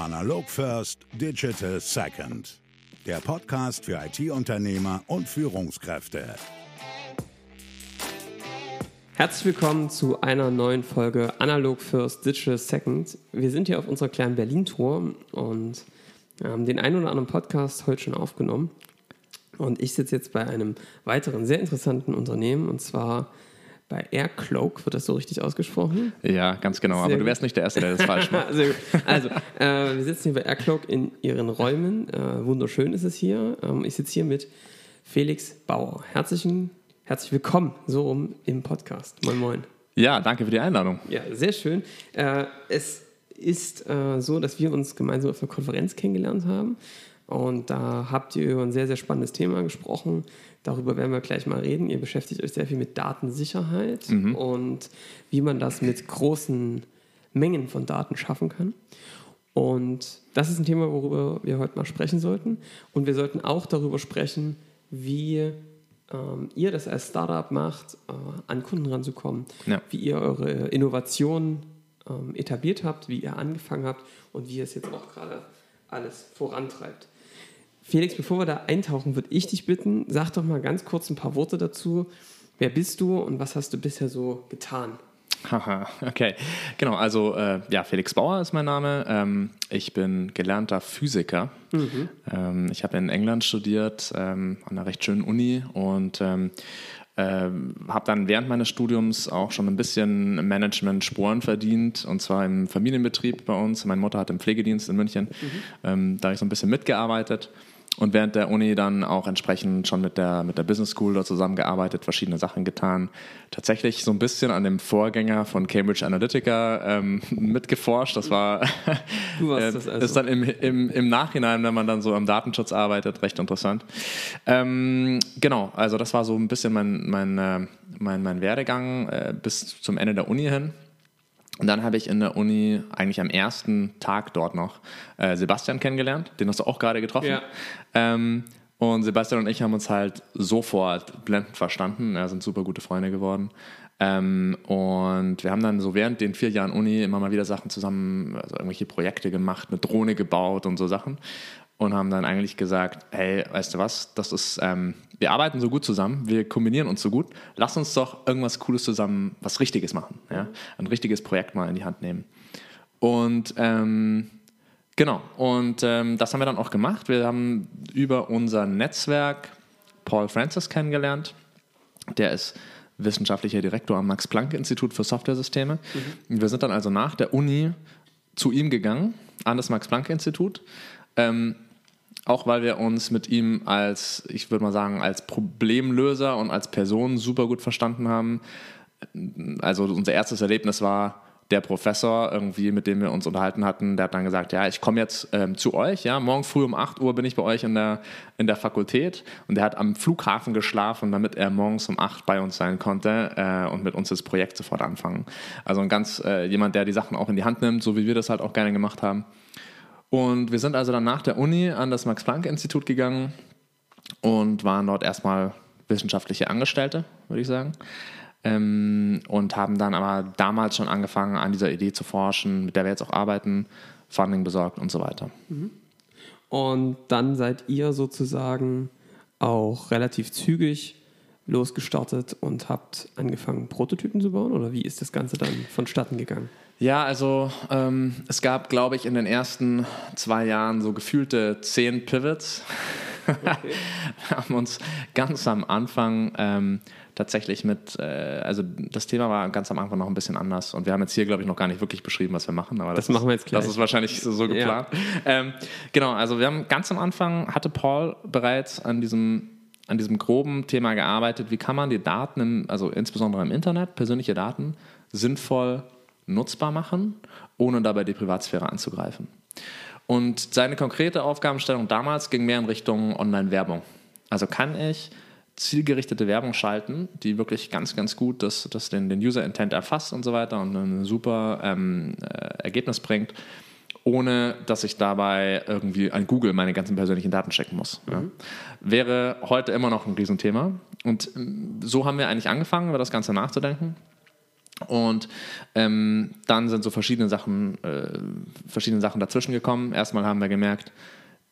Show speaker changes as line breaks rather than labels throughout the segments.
Analog First, Digital Second. Der Podcast für IT-Unternehmer und Führungskräfte.
Herzlich willkommen zu einer neuen Folge Analog First, Digital Second. Wir sind hier auf unserer kleinen Berlin-Tour und haben den einen oder anderen Podcast heute schon aufgenommen. Und ich sitze jetzt bei einem weiteren sehr interessanten Unternehmen und zwar bei Aircloak, wird das so richtig ausgesprochen?
Ja, ganz genau. Sehr aber du wärst nicht der Erste, der das falsch macht.
also, äh, wir sitzen hier bei Aircloak in ihren Räumen. Äh, wunderschön ist es hier. Ähm, ich sitze hier mit Felix Bauer. Herzlichen, herzlich willkommen so rum im Podcast. Moin, moin.
Ja, danke für die Einladung.
Ja, sehr schön. Äh, es ist äh, so, dass wir uns gemeinsam auf einer Konferenz kennengelernt haben. Und da habt ihr über ein sehr, sehr spannendes Thema gesprochen. Darüber werden wir gleich mal reden. Ihr beschäftigt euch sehr viel mit Datensicherheit mhm. und wie man das mit großen Mengen von Daten schaffen kann. Und das ist ein Thema, worüber wir heute mal sprechen sollten. Und wir sollten auch darüber sprechen, wie ähm, ihr das als Startup macht, äh, an Kunden ranzukommen, ja. wie ihr eure Innovationen ähm, etabliert habt, wie ihr angefangen habt und wie ihr es jetzt auch gerade alles vorantreibt. Felix, bevor wir da eintauchen, würde ich dich bitten, sag doch mal ganz kurz ein paar Worte dazu. Wer bist du und was hast du bisher so getan?
Haha, okay. Genau, also äh, ja, Felix Bauer ist mein Name. Ähm, ich bin gelernter Physiker. Mhm. Ähm, ich habe in England studiert, ähm, an einer recht schönen Uni und ähm, habe dann während meines Studiums auch schon ein bisschen Management-Sporen verdient und zwar im Familienbetrieb bei uns. Meine Mutter hat im Pflegedienst in München, mhm. ähm, da habe ich so ein bisschen mitgearbeitet und während der Uni dann auch entsprechend schon mit der, mit der Business School dort zusammengearbeitet, verschiedene Sachen getan. Tatsächlich so ein bisschen an dem Vorgänger von Cambridge Analytica ähm, mitgeforscht. Das war du warst das also. ist dann im, im, im Nachhinein, wenn man dann so am Datenschutz arbeitet, recht interessant. Ähm, genau, also das war so ein bisschen mein, mein, äh, mein, mein Werdegang äh, bis zum Ende der Uni hin. Und dann habe ich in der Uni eigentlich am ersten Tag dort noch äh, Sebastian kennengelernt. Den hast du auch gerade getroffen. Ja. Ähm, und Sebastian und ich haben uns halt sofort blendend verstanden. Wir sind super gute Freunde geworden. Ähm, und wir haben dann so während den vier Jahren Uni immer mal wieder Sachen zusammen, also irgendwelche Projekte gemacht, eine Drohne gebaut und so Sachen und haben dann eigentlich gesagt, hey, weißt du was, das ist, ähm, wir arbeiten so gut zusammen, wir kombinieren uns so gut, lass uns doch irgendwas Cooles zusammen, was Richtiges machen, ja? ein richtiges Projekt mal in die Hand nehmen. Und ähm, genau, und ähm, das haben wir dann auch gemacht. Wir haben über unser Netzwerk Paul Francis kennengelernt. Der ist wissenschaftlicher Direktor am Max-Planck-Institut für Softwaresysteme. Mhm. Wir sind dann also nach der Uni zu ihm gegangen, an das Max-Planck-Institut. Ähm, auch weil wir uns mit ihm als, ich würde mal sagen, als Problemlöser und als Person super gut verstanden haben. Also unser erstes Erlebnis war der Professor irgendwie, mit dem wir uns unterhalten hatten, der hat dann gesagt, ja, ich komme jetzt ähm, zu euch, ja, morgen früh um 8 Uhr bin ich bei euch in der, in der Fakultät und der hat am Flughafen geschlafen, damit er morgens um 8 bei uns sein konnte äh, und mit uns das Projekt sofort anfangen. Also ein ganz, äh, jemand, der die Sachen auch in die Hand nimmt, so wie wir das halt auch gerne gemacht haben. Und wir sind also dann nach der Uni an das Max-Planck-Institut gegangen und waren dort erstmal wissenschaftliche Angestellte, würde ich sagen. Ähm, und haben dann aber damals schon angefangen, an dieser Idee zu forschen, mit der wir jetzt auch arbeiten, Funding besorgt und so weiter. Mhm.
Und dann seid ihr sozusagen auch relativ zügig losgestartet und habt angefangen, Prototypen zu bauen? Oder wie ist das Ganze dann vonstatten gegangen?
Ja, also ähm, es gab, glaube ich, in den ersten zwei Jahren so gefühlte zehn Pivots. Okay. Wir haben uns ganz am Anfang ähm, tatsächlich mit, äh, also das Thema war ganz am Anfang noch ein bisschen anders und wir haben jetzt hier, glaube ich, noch gar nicht wirklich beschrieben, was wir machen.
Aber das, das machen wir jetzt gleich.
Das ist wahrscheinlich so, so geplant. Ja. Ähm, genau, also wir haben ganz am Anfang, hatte Paul bereits an diesem an diesem groben Thema gearbeitet, wie kann man die Daten, im, also insbesondere im Internet, persönliche Daten, sinnvoll nutzbar machen, ohne dabei die Privatsphäre anzugreifen. Und seine konkrete Aufgabenstellung damals ging mehr in Richtung Online-Werbung. Also kann ich zielgerichtete Werbung schalten, die wirklich ganz, ganz gut das, das den, den User-Intent erfasst und so weiter und ein super ähm, äh, Ergebnis bringt, ohne dass ich dabei irgendwie an Google meine ganzen persönlichen Daten checken muss. Mhm. Ja. Wäre heute immer noch ein Riesenthema. Und ähm, so haben wir eigentlich angefangen, über das Ganze nachzudenken Und ähm, dann sind so verschiedene Sachen, äh, verschiedene Sachen dazwischen gekommen. Erstmal haben wir gemerkt,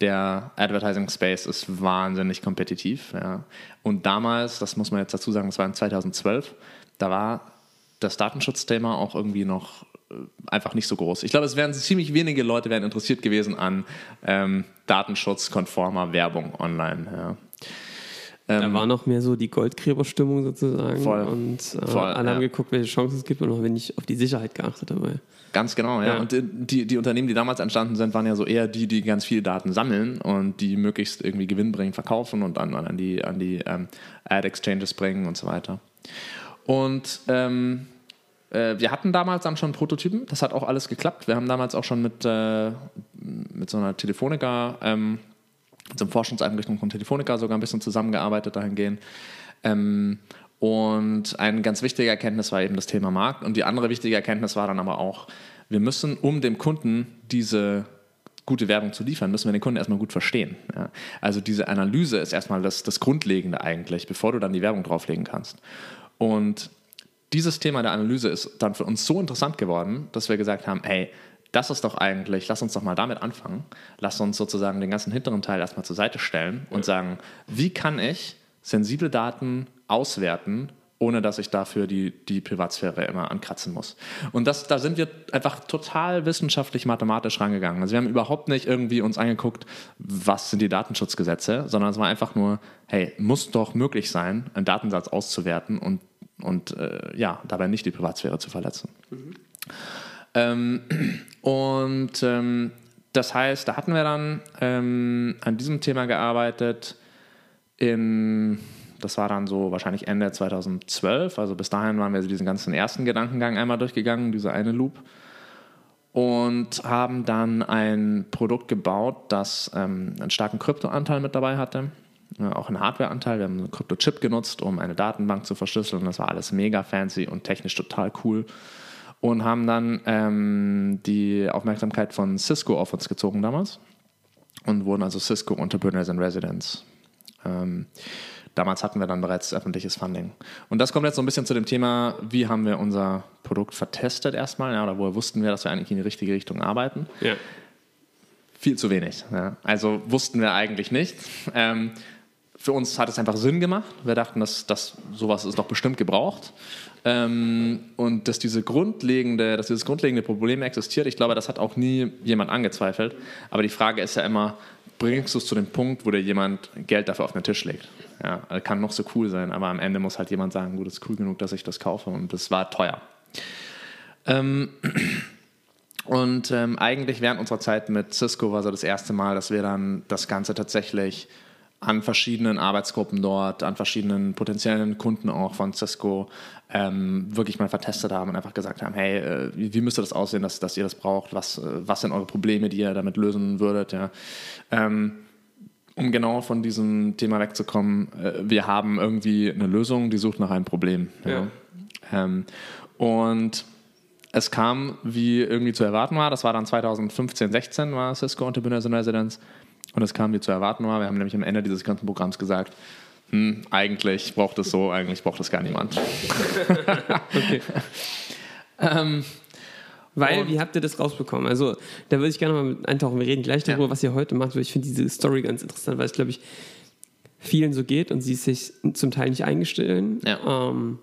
der Advertising Space ist wahnsinnig kompetitiv. Ja. Und damals, das muss man jetzt dazu sagen, das war in 2012, da war das Datenschutzthema auch irgendwie noch äh, einfach nicht so groß. Ich glaube, es wären ziemlich wenige Leute wären interessiert gewesen an ähm, datenschutzkonformer Werbung online. Ja.
Da ähm, war noch mehr so die Goldgräberstimmung sozusagen.
Voll,
und äh, voll, alle ja. haben geguckt, welche Chancen es gibt und noch wenig auf die Sicherheit geachtet dabei.
Ganz genau, ja. ja. Und die, die Unternehmen, die damals entstanden sind, waren ja so eher die, die ganz viele Daten sammeln und die möglichst irgendwie gewinnbringend verkaufen und dann an die, an die ähm, Ad-Exchanges bringen und so weiter. Und ähm, äh, wir hatten damals dann schon Prototypen, das hat auch alles geklappt. Wir haben damals auch schon mit, äh, mit so einer Telefonica ähm, zum Forschungseinrichtung von Telefonica sogar ein bisschen zusammengearbeitet dahingehend. Ähm, und eine ganz wichtige Erkenntnis war eben das Thema Markt. Und die andere wichtige Erkenntnis war dann aber auch, wir müssen, um dem Kunden diese gute Werbung zu liefern, müssen wir den Kunden erstmal gut verstehen. Ja. Also diese Analyse ist erstmal das, das Grundlegende eigentlich, bevor du dann die Werbung drauflegen kannst. Und dieses Thema der Analyse ist dann für uns so interessant geworden, dass wir gesagt haben, hey, das ist doch eigentlich, lass uns doch mal damit anfangen. Lass uns sozusagen den ganzen hinteren Teil erstmal zur Seite stellen und sagen, wie kann ich sensible Daten auswerten, ohne dass ich dafür die, die Privatsphäre immer ankratzen muss. Und das, da sind wir einfach total wissenschaftlich mathematisch rangegangen. Also wir haben überhaupt nicht irgendwie uns angeguckt, was sind die Datenschutzgesetze, sondern es war einfach nur, hey, muss doch möglich sein, einen Datensatz auszuwerten und, und äh, ja, dabei nicht die Privatsphäre zu verletzen. Mhm. Ähm, und ähm, das heißt, da hatten wir dann ähm, an diesem Thema gearbeitet in, das war dann so wahrscheinlich Ende 2012, also bis dahin waren wir diesen ganzen ersten Gedankengang einmal durchgegangen, diese eine Loop und haben dann ein Produkt gebaut, das ähm, einen starken Kryptoanteil mit dabei hatte, äh, auch einen Hardwareanteil. Wir haben einen Kryptochip genutzt, um eine Datenbank zu verschlüsseln. Das war alles mega fancy und technisch total cool und haben dann ähm, die Aufmerksamkeit von Cisco auf uns gezogen damals und wurden also Cisco Entrepreneurs in Residence. Ähm, damals hatten wir dann bereits öffentliches Funding. Und das kommt jetzt so ein bisschen zu dem Thema, wie haben wir unser Produkt vertestet erstmal, ja, oder woher wussten wir, dass wir eigentlich in die richtige Richtung arbeiten.
Ja.
Viel zu wenig. Ja. Also wussten wir eigentlich nicht. Ähm, für uns hat es einfach Sinn gemacht. Wir dachten, dass, dass sowas ist doch bestimmt gebraucht. Ähm, und dass, diese grundlegende, dass dieses grundlegende Problem existiert, ich glaube, das hat auch nie jemand angezweifelt. Aber die Frage ist ja immer, bringst du es zu dem Punkt, wo dir jemand Geld dafür auf den Tisch legt? Ja, kann noch so cool sein, aber am Ende muss halt jemand sagen, gut, das ist cool genug, dass ich das kaufe und das war teuer. Ähm, und ähm, eigentlich während unserer Zeit mit Cisco war so das erste Mal, dass wir dann das Ganze tatsächlich an verschiedenen Arbeitsgruppen dort, an verschiedenen potenziellen Kunden auch von Cisco ähm, wirklich mal vertestet haben und einfach gesagt haben, hey, äh, wie müsste das aussehen, dass, dass ihr das braucht? Was, äh, was sind eure Probleme, die ihr damit lösen würdet? Ja? Ähm, um genau von diesem Thema wegzukommen, äh, wir haben irgendwie eine Lösung, die sucht nach einem Problem. Ja. Ja. Ähm, und es kam, wie irgendwie zu erwarten war, das war dann 2015, 16 war Cisco Entrepreneurs in Residence und es kam, wie zu erwarten war. Wir haben nämlich am Ende dieses ganzen Programms gesagt, hm, eigentlich braucht es so, eigentlich braucht es gar niemand. okay.
ähm, weil, wie habt ihr das rausbekommen? Also, da würde ich gerne mal eintauchen. Wir reden gleich darüber, ja. was ihr heute macht, weil ich finde diese Story ganz interessant, weil es, glaube ich, vielen so geht und sie sich zum Teil nicht eingestellen.
Ja.
Ähm,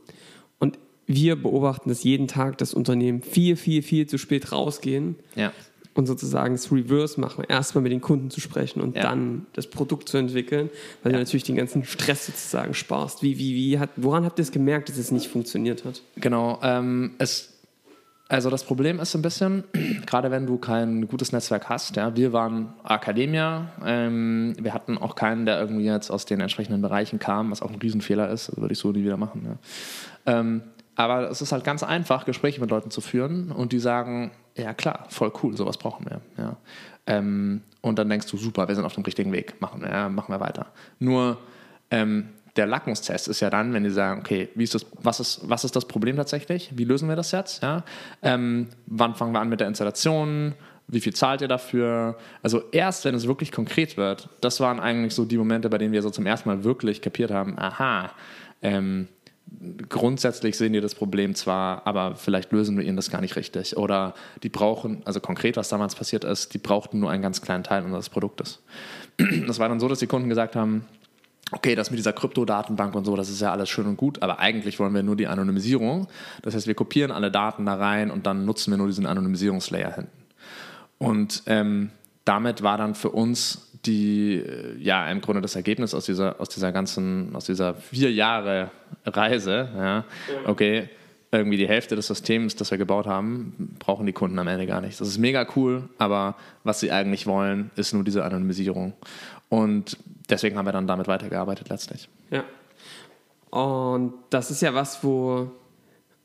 und wir beobachten das jeden Tag, dass Unternehmen viel, viel, viel zu spät rausgehen.
Ja
und sozusagen das Reverse machen, erstmal mit den Kunden zu sprechen und ja. dann das Produkt zu entwickeln, weil ja. du natürlich den ganzen Stress sozusagen sparst. Wie, wie, wie hat, woran habt ihr es gemerkt, dass es nicht funktioniert hat?
Genau, ähm, es, also das Problem ist ein bisschen, gerade wenn du kein gutes Netzwerk hast, ja, wir waren Akademia, ähm, wir hatten auch keinen, der irgendwie jetzt aus den entsprechenden Bereichen kam, was auch ein Riesenfehler ist, das würde ich so nie wieder machen. Ja. Ähm, aber es ist halt ganz einfach, Gespräche mit Leuten zu führen und die sagen, ja klar, voll cool, sowas brauchen wir. Ja. Ähm, und dann denkst du, super, wir sind auf dem richtigen Weg, machen wir, ja, machen wir weiter. Nur ähm, der Lackmustest ist ja dann, wenn die sagen, okay, wie ist das, was, ist, was ist das Problem tatsächlich? Wie lösen wir das jetzt? Ja? Ähm, wann fangen wir an mit der Installation? Wie viel zahlt ihr dafür? Also erst, wenn es wirklich konkret wird, das waren eigentlich so die Momente, bei denen wir so zum ersten Mal wirklich kapiert haben, aha, ähm, grundsätzlich sehen die das Problem zwar, aber vielleicht lösen wir ihnen das gar nicht richtig. Oder die brauchen, also konkret, was damals passiert ist, die brauchten nur einen ganz kleinen Teil unseres Produktes. Das war dann so, dass die Kunden gesagt haben, okay, das mit dieser Kryptodatenbank und so, das ist ja alles schön und gut, aber eigentlich wollen wir nur die Anonymisierung. Das heißt, wir kopieren alle Daten da rein und dann nutzen wir nur diesen Anonymisierungslayer hinten. Und ähm, damit war dann für uns die, äh, ja, im Grunde das Ergebnis aus dieser, aus dieser ganzen, aus dieser vier Jahre Reise, ja, okay, irgendwie die Hälfte des Systems, das wir gebaut haben, brauchen die Kunden am Ende gar nicht. Das ist mega cool, aber was sie eigentlich wollen, ist nur diese Anonymisierung. Und deswegen haben wir dann damit weitergearbeitet letztlich.
Ja. Und das ist ja was, wo,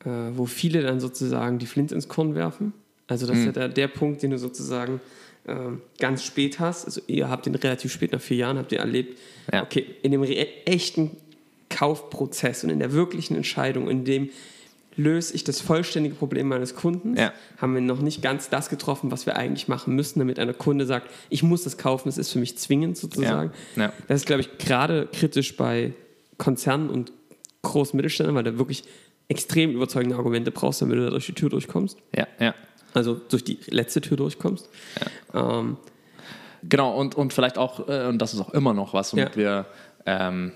äh, wo viele dann sozusagen die Flint ins Korn werfen. Also das mhm. ist ja der, der Punkt, den du sozusagen äh, ganz spät hast. Also ihr habt den relativ spät, nach vier Jahren habt ihr erlebt, ja. okay, in dem echten Kaufprozess und in der wirklichen Entscheidung, in dem löse ich das vollständige Problem meines Kunden, ja. haben wir noch nicht ganz das getroffen, was wir eigentlich machen müssen, damit einer Kunde sagt, ich muss das kaufen, es ist für mich zwingend sozusagen. Ja. Ja. Das ist, glaube ich, gerade kritisch bei Konzernen und großen Mittelständern, weil du wirklich extrem überzeugende Argumente brauchst, damit du da durch die Tür durchkommst.
Ja, ja.
Also durch die letzte Tür durchkommst. Ähm,
genau, und, und vielleicht auch, äh, und das ist auch immer noch was, womit wir ähm,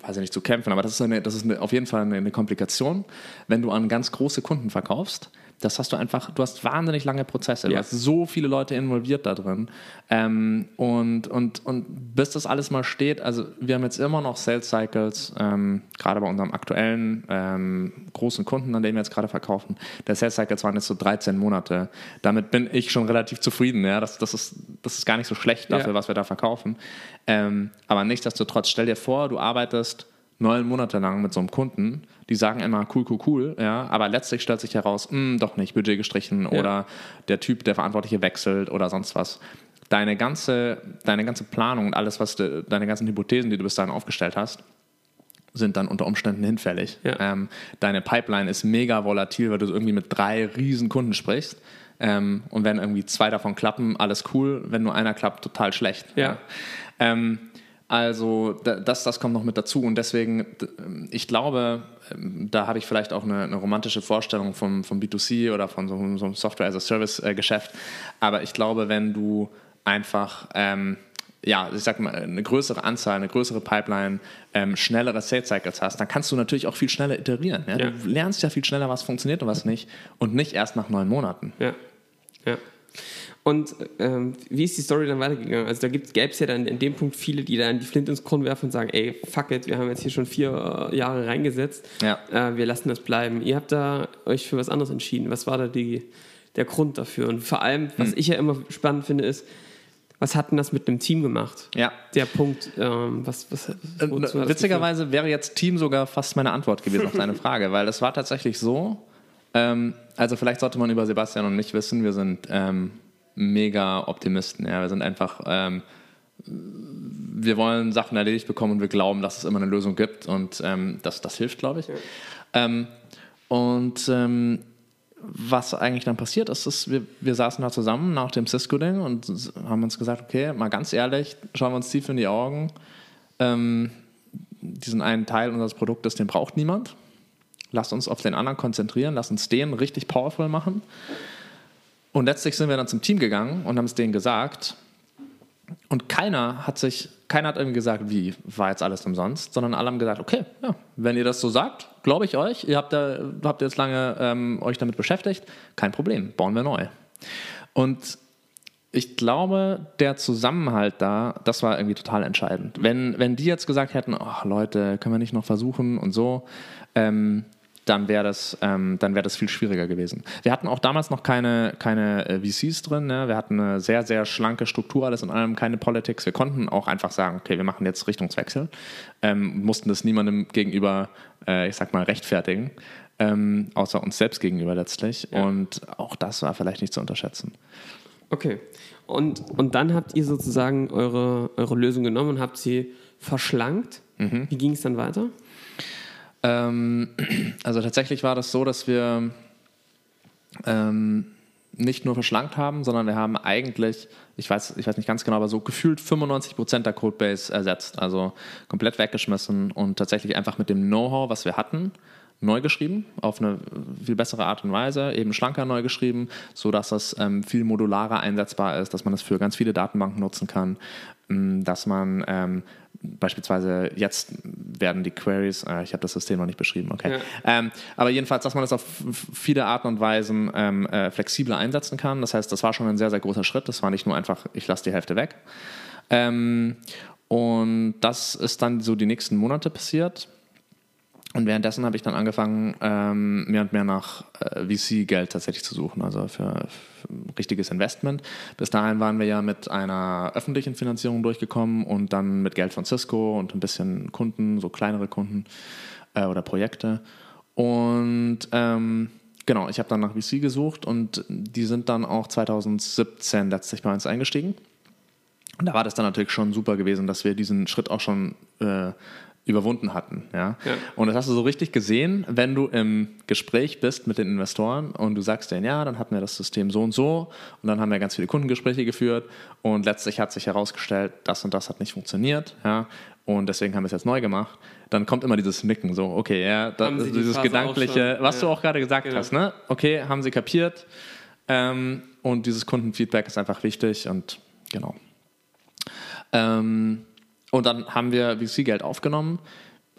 weiß ich nicht, zu kämpfen, aber das ist, eine, das ist eine, auf jeden Fall eine, eine, Komplikation. Wenn du an ganz große Kunden verkaufst, das hast du einfach, du hast wahnsinnig lange Prozesse, du ja. hast so viele Leute involviert da drin. Ähm, und, und, und bis das alles mal steht, also wir haben jetzt immer noch Sales Cycles, ähm, gerade bei unserem aktuellen ähm, großen Kunden, an dem wir jetzt gerade verkaufen. Der Sales Cycles waren jetzt so 13 Monate. Damit bin ich schon relativ zufrieden. Ja? Das, das, ist, das ist gar nicht so schlecht dafür, ja. was wir da verkaufen. Ähm, aber nichtsdestotrotz, stell dir vor, du arbeitest neun Monate lang mit so einem Kunden, die sagen immer cool, cool, cool, ja, aber letztlich stellt sich heraus, mh, hm, doch nicht, Budget gestrichen ja. oder der Typ, der Verantwortliche wechselt oder sonst was. Deine ganze, deine ganze Planung und alles, was du, deine ganzen Hypothesen, die du bis dahin aufgestellt hast, sind dann unter Umständen hinfällig. Ja. Ähm, deine Pipeline ist mega volatil, weil du irgendwie mit drei riesen Kunden sprichst. Ähm, und wenn irgendwie zwei davon klappen, alles cool. Wenn nur einer klappt, total schlecht. Ja. Ähm, also das, das kommt noch mit dazu und deswegen, ich glaube, ähm, da habe ich vielleicht auch eine, eine, romantische Vorstellung vom, vom B2C oder von so, so einem Software-as-a-Service-Geschäft, aber ich glaube, wenn du einfach, ähm, ja, ich sag mal, eine größere Anzahl, eine größere Pipeline, ähm, schnellere Sales-Cycles hast, dann kannst du natürlich auch viel schneller iterieren. Ja? Ja. Du lernst ja viel schneller, was funktioniert und was nicht und nicht erst nach neun Monaten.
Ja, ja. Und ähm, wie ist die Story dann weitergegangen? Also da gäbe es ja dann in dem Punkt viele, die dann die Flint ins Korn werfen und sagen, ey, fuck it, wir haben jetzt hier schon vier äh, Jahre reingesetzt, ja. äh, wir lassen das bleiben. Ihr habt da euch für was anderes entschieden. Was war da die, der Grund dafür? Und vor allem, was hm. ich ja immer spannend finde, ist, was hat denn das mit einem Team gemacht?
Ja.
Der Punkt, ähm, was, was,
was äh, Witzigerweise wäre jetzt Team sogar fast meine Antwort gewesen auf deine Frage, weil es war tatsächlich so, ähm, also vielleicht sollte man über Sebastian und mich wissen, wir sind ähm, mega Optimisten. Ja. Wir sind einfach, ähm, wir wollen Sachen erledigt bekommen und wir glauben, dass es immer eine Lösung gibt und ähm, das, das hilft, glaube ich. Ja. Ähm, und ähm, was eigentlich dann passiert ist, ist, wir, wir saßen da zusammen nach dem Cisco-Ding und haben uns gesagt, okay, mal ganz ehrlich, schauen wir uns tief in die Augen. Ähm, diesen einen Teil unseres Produktes, den braucht niemand. Lasst uns auf den anderen konzentrieren, lasst uns den richtig powerful machen. Und letztlich sind wir dann zum Team gegangen und haben es denen gesagt. Und keiner hat sich, keiner hat irgendwie gesagt, wie war jetzt alles umsonst, sondern alle haben gesagt, okay, ja, wenn ihr das so sagt, glaube ich euch, ihr habt, da, habt jetzt lange ähm, euch damit beschäftigt, kein Problem, bauen wir neu. Und ich glaube, der Zusammenhalt da, das war irgendwie total entscheidend. Wenn, wenn die jetzt gesagt hätten, oh, Leute, können wir nicht noch versuchen und so, ähm, dann wäre das, ähm, wär das viel schwieriger gewesen. Wir hatten auch damals noch keine, keine äh, VCs drin. Ne? Wir hatten eine sehr, sehr schlanke Struktur, alles in allem keine Politics. Wir konnten auch einfach sagen, okay, wir machen jetzt Richtungswechsel. Ähm, mussten das niemandem gegenüber, äh, ich sag mal, rechtfertigen. Ähm, außer uns selbst gegenüber letztlich. Ja. Und auch das war vielleicht nicht zu unterschätzen.
Okay. Und, und dann habt ihr sozusagen eure, eure Lösung genommen und habt sie verschlankt. Mhm. Wie ging es dann weiter?
Ähm, also tatsächlich war das so, dass wir ähm, nicht nur verschlankt haben, sondern wir haben eigentlich, ich weiß, ich weiß nicht ganz genau, aber so gefühlt 95 Prozent der Codebase ersetzt. Also komplett weggeschmissen und tatsächlich einfach mit dem Know-how, was wir hatten, neu geschrieben, auf eine viel bessere Art und Weise, eben schlanker neu geschrieben, sodass das ähm, viel modularer einsetzbar ist, dass man das für ganz viele Datenbanken nutzen kann, ähm, dass man ähm, beispielsweise jetzt werden die Queries, äh, ich habe das System noch nicht beschrieben, okay. Ja. Ähm, aber jedenfalls, dass man das auf viele Arten und Weisen ähm, äh, flexibler einsetzen kann. Das heißt, das war schon ein sehr, sehr großer Schritt. Das war nicht nur einfach, ich lasse die Hälfte weg. Ähm, und das ist dann so die nächsten Monate passiert. Und währenddessen habe ich dann angefangen, ähm, mehr und mehr nach äh, VC-Geld tatsächlich zu suchen, also für, für, ein richtiges Investment. Bis dahin waren wir ja mit einer öffentlichen Finanzierung durchgekommen und dann mit Geld von Cisco und ein bisschen Kunden, so kleinere Kunden äh, oder Projekte. Und ähm, genau, ich habe dann nach VC gesucht und die sind dann auch 2017 letztlich bei uns eingestiegen. Und da war das dann natürlich schon super gewesen, dass wir diesen Schritt auch schon äh, überwunden hatten. Ja? ja? Und das hast du so richtig gesehen, wenn du im Gespräch bist mit den Investoren und du sagst denen, ja, dann hatten wir das System so und so und dann haben wir ganz viele Kundengespräche geführt und letztlich hat sich herausgestellt, das und das hat nicht funktioniert. Ja? Und deswegen haben wir es jetzt neu gemacht. Dann kommt immer dieses Nicken, so, okay, ja, das, dieses Phase gedankliche, was ja. du auch gerade gesagt genau. hast, ne? Okay, haben sie kapiert. Ähm, und dieses Kundenfeedback ist einfach wichtig und genau. Ähm, und dann haben wir VC-Geld aufgenommen.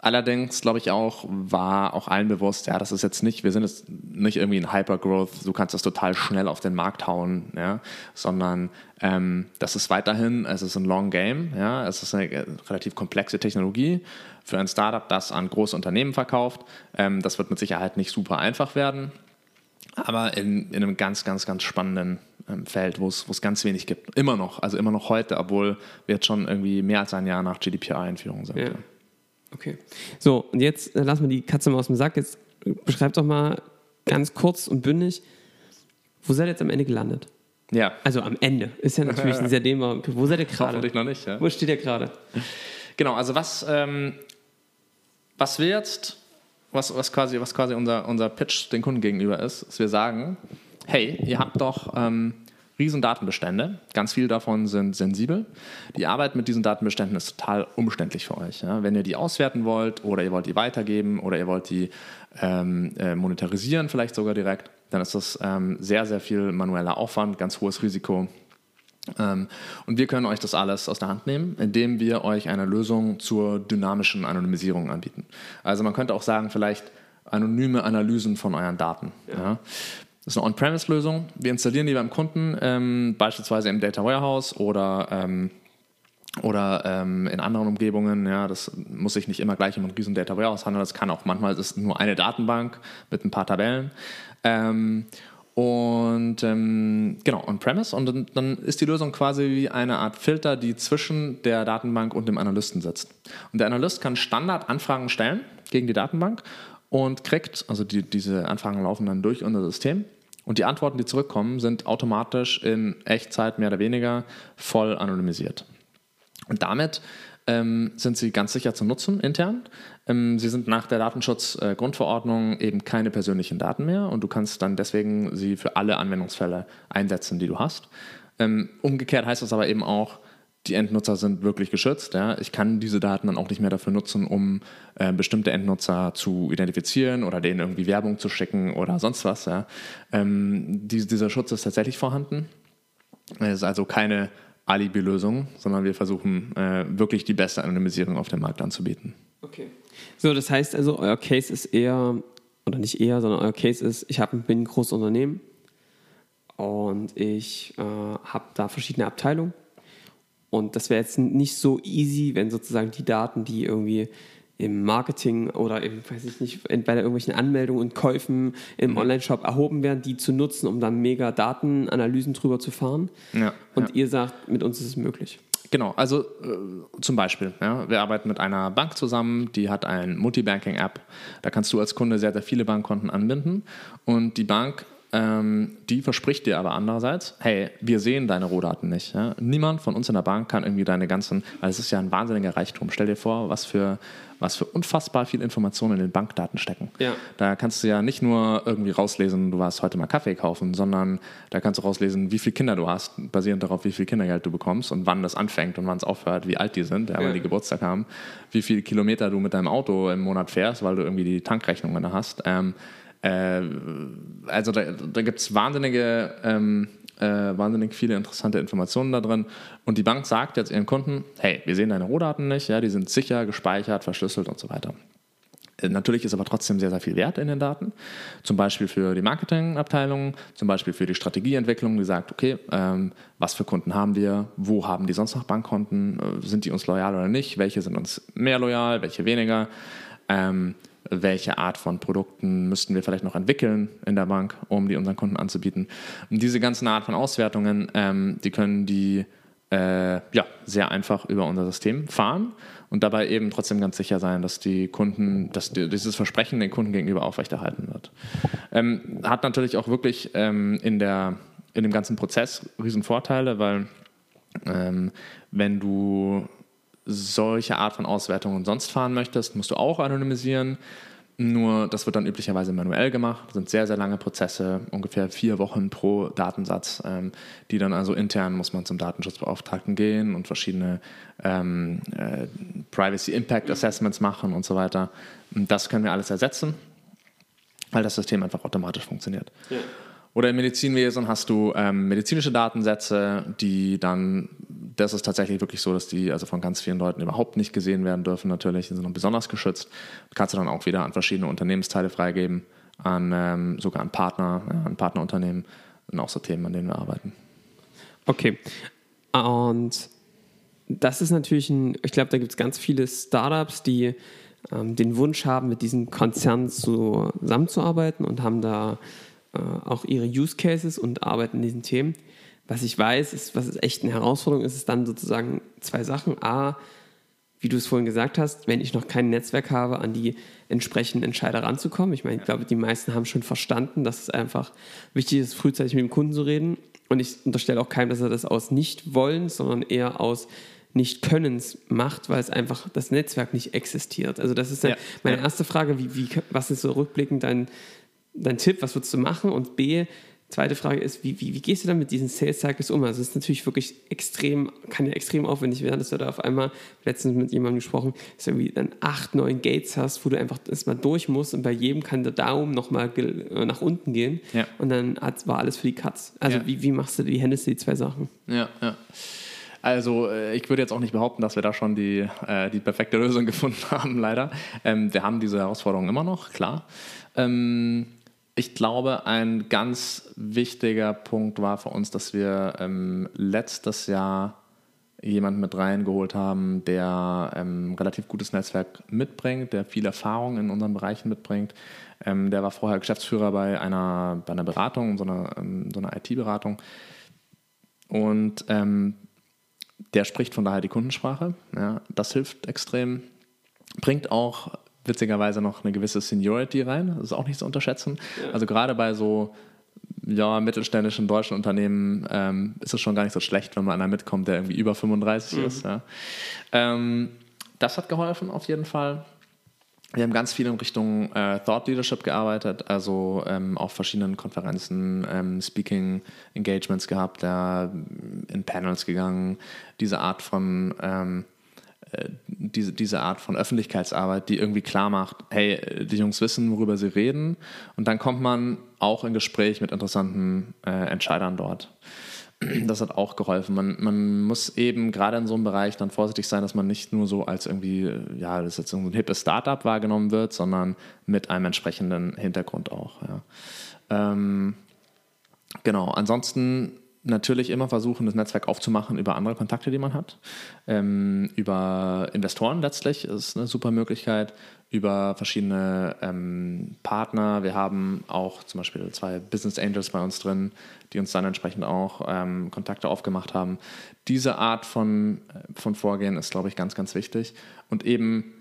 Allerdings, glaube ich auch, war auch allen bewusst, ja, das ist jetzt nicht, wir sind jetzt nicht irgendwie in Hypergrowth, du kannst das total schnell auf den Markt hauen, ja, sondern ähm, das ist weiterhin, es ist ein Long Game, ja, es ist eine relativ komplexe Technologie für ein Startup, das an große Unternehmen verkauft. Ähm, das wird mit Sicherheit nicht super einfach werden, aber in, in einem ganz, ganz, ganz spannenden ähm, Feld, wo es ganz wenig gibt. Immer noch, also immer noch heute, obwohl wir jetzt schon irgendwie mehr als ein Jahr nach GDPR-Einführung sind. Ja.
Okay. So, und jetzt äh, lassen wir die Katze mal aus dem Sack. Jetzt beschreibt doch mal ganz kurz und bündig, wo seid ihr jetzt am Ende gelandet?
Ja.
Also am Ende. Ist ja natürlich ein sehr dehnbar. Wo seid ihr gerade?
Hoffentlich noch nicht, ja.
Wo steht ihr gerade?
Genau, also was, ähm, was wir jetzt was, was quasi, was quasi unser, unser Pitch den Kunden gegenüber ist, dass wir sagen, hey, ihr habt doch ähm, riesen Datenbestände, ganz viele davon sind sensibel. Die Arbeit mit diesen Datenbeständen ist total umständlich für euch. Ja? Wenn ihr die auswerten wollt oder ihr wollt die weitergeben oder ihr wollt die ähm, äh, monetarisieren vielleicht sogar direkt, dann ist das ähm, sehr, sehr viel manueller Aufwand, ganz hohes Risiko und wir können euch das alles aus der Hand nehmen, indem wir euch eine Lösung zur dynamischen Anonymisierung anbieten. Also man könnte auch sagen, vielleicht anonyme Analysen von euren Daten. Ja. Ja. Das ist eine On-Premise-Lösung. Wir installieren die beim Kunden, ähm, beispielsweise im Data Warehouse oder, ähm, oder ähm, in anderen Umgebungen. Ja, das muss sich nicht immer gleich um ein riesen Data Warehouse handeln. Das kann auch manchmal ist nur eine Datenbank mit ein paar Tabellen. Und ähm, genau, on-premise. Und dann, dann, ist die Lösung quasi wie eine Art Filter, die zwischen der Datenbank und dem Analysten sitzt. Und der Analyst kann Standardanfragen stellen gegen die Datenbank und kriegt, also die, diese Anfragen laufen dann durch unser System. Und die Antworten, die zurückkommen, sind automatisch in Echtzeit mehr oder weniger voll anonymisiert. Und damit ähm, sind sie ganz sicher zu nutzen intern. Ähm, sie sind nach der Datenschutzgrundverordnung eben keine persönlichen Daten mehr und du kannst dann deswegen sie für alle Anwendungsfälle einsetzen, die du hast. Ähm, umgekehrt heißt das aber eben auch, die Endnutzer sind wirklich geschützt. Ja. Ich kann diese Daten dann auch nicht mehr dafür nutzen, um äh, bestimmte Endnutzer zu identifizieren oder denen irgendwie Werbung zu schicken oder sonst was. Ja. Ähm, die, dieser Schutz ist tatsächlich vorhanden. Es ist also keine Alibi-Lösung, sondern wir versuchen äh, wirklich die beste Anonymisierung auf dem Markt anzubieten.
Okay. So, das heißt also, euer Case ist eher, oder nicht eher, sondern euer Case ist, ich hab, bin ein großes Unternehmen und ich äh, habe da verschiedene Abteilungen. Und das wäre jetzt nicht so easy, wenn sozusagen die Daten, die irgendwie im Marketing oder im, weiß ich nicht, bei irgendwelchen Anmeldungen und Käufen im mhm. Online-Shop erhoben werden, die zu nutzen, um dann mega Datenanalysen drüber zu fahren. Ja, und ja. ihr sagt, mit uns ist es möglich.
Genau, also äh, zum Beispiel, ja, wir arbeiten mit einer Bank zusammen, die hat ein Multibanking-App. Da kannst du als Kunde sehr, sehr viele Bankkonten anbinden und die Bank ähm, die verspricht dir aber andererseits, hey, wir sehen deine Rohdaten nicht. Ja? Niemand von uns in der Bank kann irgendwie deine ganzen, weil es ist ja ein wahnsinniger Reichtum. Stell dir vor, was für, was für unfassbar viel Informationen in den Bankdaten stecken.
Ja.
Da kannst du ja nicht nur irgendwie rauslesen, du warst heute mal Kaffee kaufen, sondern da kannst du rauslesen, wie viele Kinder du hast, basierend darauf, wie viel Kindergeld du bekommst und wann das anfängt und wann es aufhört, wie alt die sind, Ja. wann die Geburtstag haben, wie viele Kilometer du mit deinem Auto im Monat fährst, weil du irgendwie die Tankrechnungen da hast. Ähm, äh, also da, da gibt es wahnsinnige, ähm, äh, wahnsinnig viele interessante Informationen da drin. Und die Bank sagt jetzt ihren Kunden, hey, wir sehen deine Rohdaten nicht, ja, die sind sicher, gespeichert, verschlüsselt und so weiter. Äh, Natürlich ist aber trotzdem sehr, sehr viel Wert in den Daten. Zum Beispiel für die Marketingabteilung, zum Beispiel für die Strategieentwicklung, die sagt, okay, ähm, was für Kunden haben wir, wo haben die sonst noch Bankkonten, äh, sind die uns loyal oder nicht, welche sind uns mehr loyal, welche weniger, ähm, welche Art von Produkten müssten wir vielleicht noch entwickeln in der Bank, um die unseren Kunden anzubieten. Und diese ganzen Art von Auswertungen, ähm, die können die äh, ja, sehr einfach über unser System fahren und dabei eben trotzdem ganz sicher sein, dass die Kunden, dass die, dieses Versprechen den Kunden gegenüber aufrechterhalten wird. Ähm, hat natürlich auch wirklich ähm, in, der, in dem ganzen Prozess riesen Vorteile, weil ähm, wenn du solche Art von Auswertungen sonst fahren möchtest, musst du auch anonymisieren. Nur das wird dann üblicherweise manuell gemacht. Das sind sehr, sehr lange Prozesse, ungefähr vier Wochen pro Datensatz, ähm, die dann also intern muss man zum Datenschutzbeauftragten gehen und verschiedene ähm, äh, Privacy Impact Assessments machen und so weiter. Und das können wir alles ersetzen, weil das System einfach automatisch funktioniert.
Ja.
Oder im Medizinwesen hast du ähm, medizinische Datensätze, die dann, das ist tatsächlich wirklich so, dass die also von ganz vielen Leuten überhaupt nicht gesehen werden dürfen, natürlich, die sind noch besonders geschützt. kannst du dann auch wieder an verschiedene Unternehmensteile freigeben, an ähm, sogar an Partner, ja, an Partnerunternehmen und auch so Themen, an denen wir arbeiten.
Okay. Und das ist natürlich ein, ich glaube, da gibt es ganz viele Startups, die ähm, den Wunsch haben, mit diesen Konzernen zusammenzuarbeiten und haben da äh, auch ihre Use Cases und arbeiten in diesen Themen. Was ich weiß, ist, was echt eine Herausforderung ist, ist dann sozusagen zwei Sachen. A, wie du es vorhin gesagt hast, wenn ich noch kein Netzwerk habe, an die entsprechenden Entscheider ranzukommen. Ich meine, ich glaube, die meisten haben schon verstanden, dass es einfach wichtig ist, frühzeitig mit dem Kunden zu reden. Und ich unterstelle auch keinem, dass er das aus Nicht-Wollens, sondern eher aus Nicht-Könnens macht, weil es einfach das Netzwerk nicht existiert. Also das ist dann
Ja.
meine
Ja.
erste Frage, wie, wie, was ist so rückblickend dein, dein Tipp, was würdest du machen? Und B, zweite Frage ist, wie, wie, wie gehst du dann mit diesen Sales Cycles um? Also es ist natürlich wirklich extrem, kann ja extrem aufwendig werden, dass du da auf einmal, letztens mit jemandem gesprochen, dass du irgendwie dann acht, neun Gates hast, wo du einfach erstmal durch musst und bei jedem kann der Daumen nochmal nach unten gehen
Ja.
und dann hat, war alles für die Cuts. Also
Ja.
wie, wie machst du, wie handelst du die zwei Sachen?
Ja, ja. Also äh, ich würde jetzt auch nicht behaupten, dass wir da schon die, äh, die perfekte Lösung gefunden haben, leider. Ähm, wir haben diese Herausforderung immer noch, klar. Ähm, ich glaube, ein ganz wichtiger Punkt war für uns, dass wir ähm, letztes Jahr jemanden mit reingeholt haben, der ähm, relativ gutes Netzwerk mitbringt, der viel Erfahrung in unseren Bereichen mitbringt. Ähm, der war vorher Geschäftsführer bei einer, bei einer Beratung, so einer, ähm, so einer IT-Beratung. Und ähm, der spricht von daher die Kundensprache. Ja, das hilft extrem. Bringt auch witzigerweise noch eine gewisse Seniority rein. Das ist auch nicht zu unterschätzen. Also gerade bei so ja, mittelständischen deutschen Unternehmen ähm, ist es schon gar nicht so schlecht, wenn man einer mitkommt, der irgendwie über 35 ist. Ja. Ähm, das hat geholfen auf jeden Fall. Wir haben ganz viel in Richtung äh, Thought Leadership gearbeitet, also ähm, auf verschiedenen Konferenzen ähm, Speaking Engagements gehabt, ja, in Panels gegangen, diese Art von ähm, äh, diese, diese Art von Öffentlichkeitsarbeit, die irgendwie klar macht, hey, äh, die Jungs wissen, worüber sie reden und dann kommt man auch in Gespräch mit interessanten äh, Entscheidern dort. Das hat auch geholfen. Man, man muss eben gerade in so einem Bereich dann vorsichtig sein, dass man nicht nur so als irgendwie, äh, ja, das ist jetzt so ein hippes Startup wahrgenommen wird, sondern mit einem entsprechenden Hintergrund auch. Ja. Ähm, genau, ansonsten natürlich immer versuchen, das Netzwerk aufzumachen über andere Kontakte, die man hat. Ähm, über Investoren letztlich ist eine super Möglichkeit, über verschiedene ähm, Partner. Wir haben auch zum Beispiel zwei Business Angels bei uns drin, die uns dann entsprechend auch ähm, Kontakte aufgemacht haben. Diese Art von, von Vorgehen ist, glaube ich, ganz, ganz wichtig. Und eben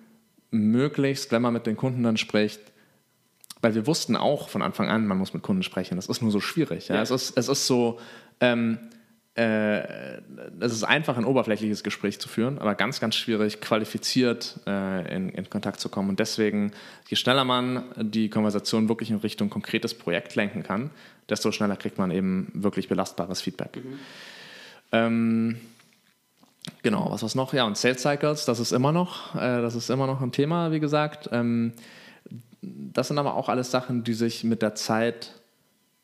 möglichst, wenn man mit den Kunden dann spricht, weil wir wussten auch von Anfang an, man muss mit Kunden sprechen. Das ist nur so schwierig. Ja?
Ja.
Es, ist, es ist so, ähm, äh, es ist einfach, ein oberflächliches Gespräch zu führen, aber ganz, ganz schwierig, qualifiziert äh, in, in Kontakt zu kommen. Und deswegen, je schneller man die Konversation wirklich in Richtung konkretes Projekt lenken kann, desto schneller kriegt man eben wirklich belastbares Feedback. Ähm, genau, was was noch? Ja, und Sales Cycles, das ist immer noch, äh, das ist immer noch ein Thema, wie gesagt. Ähm, das sind aber auch alles Sachen, die sich mit der Zeit,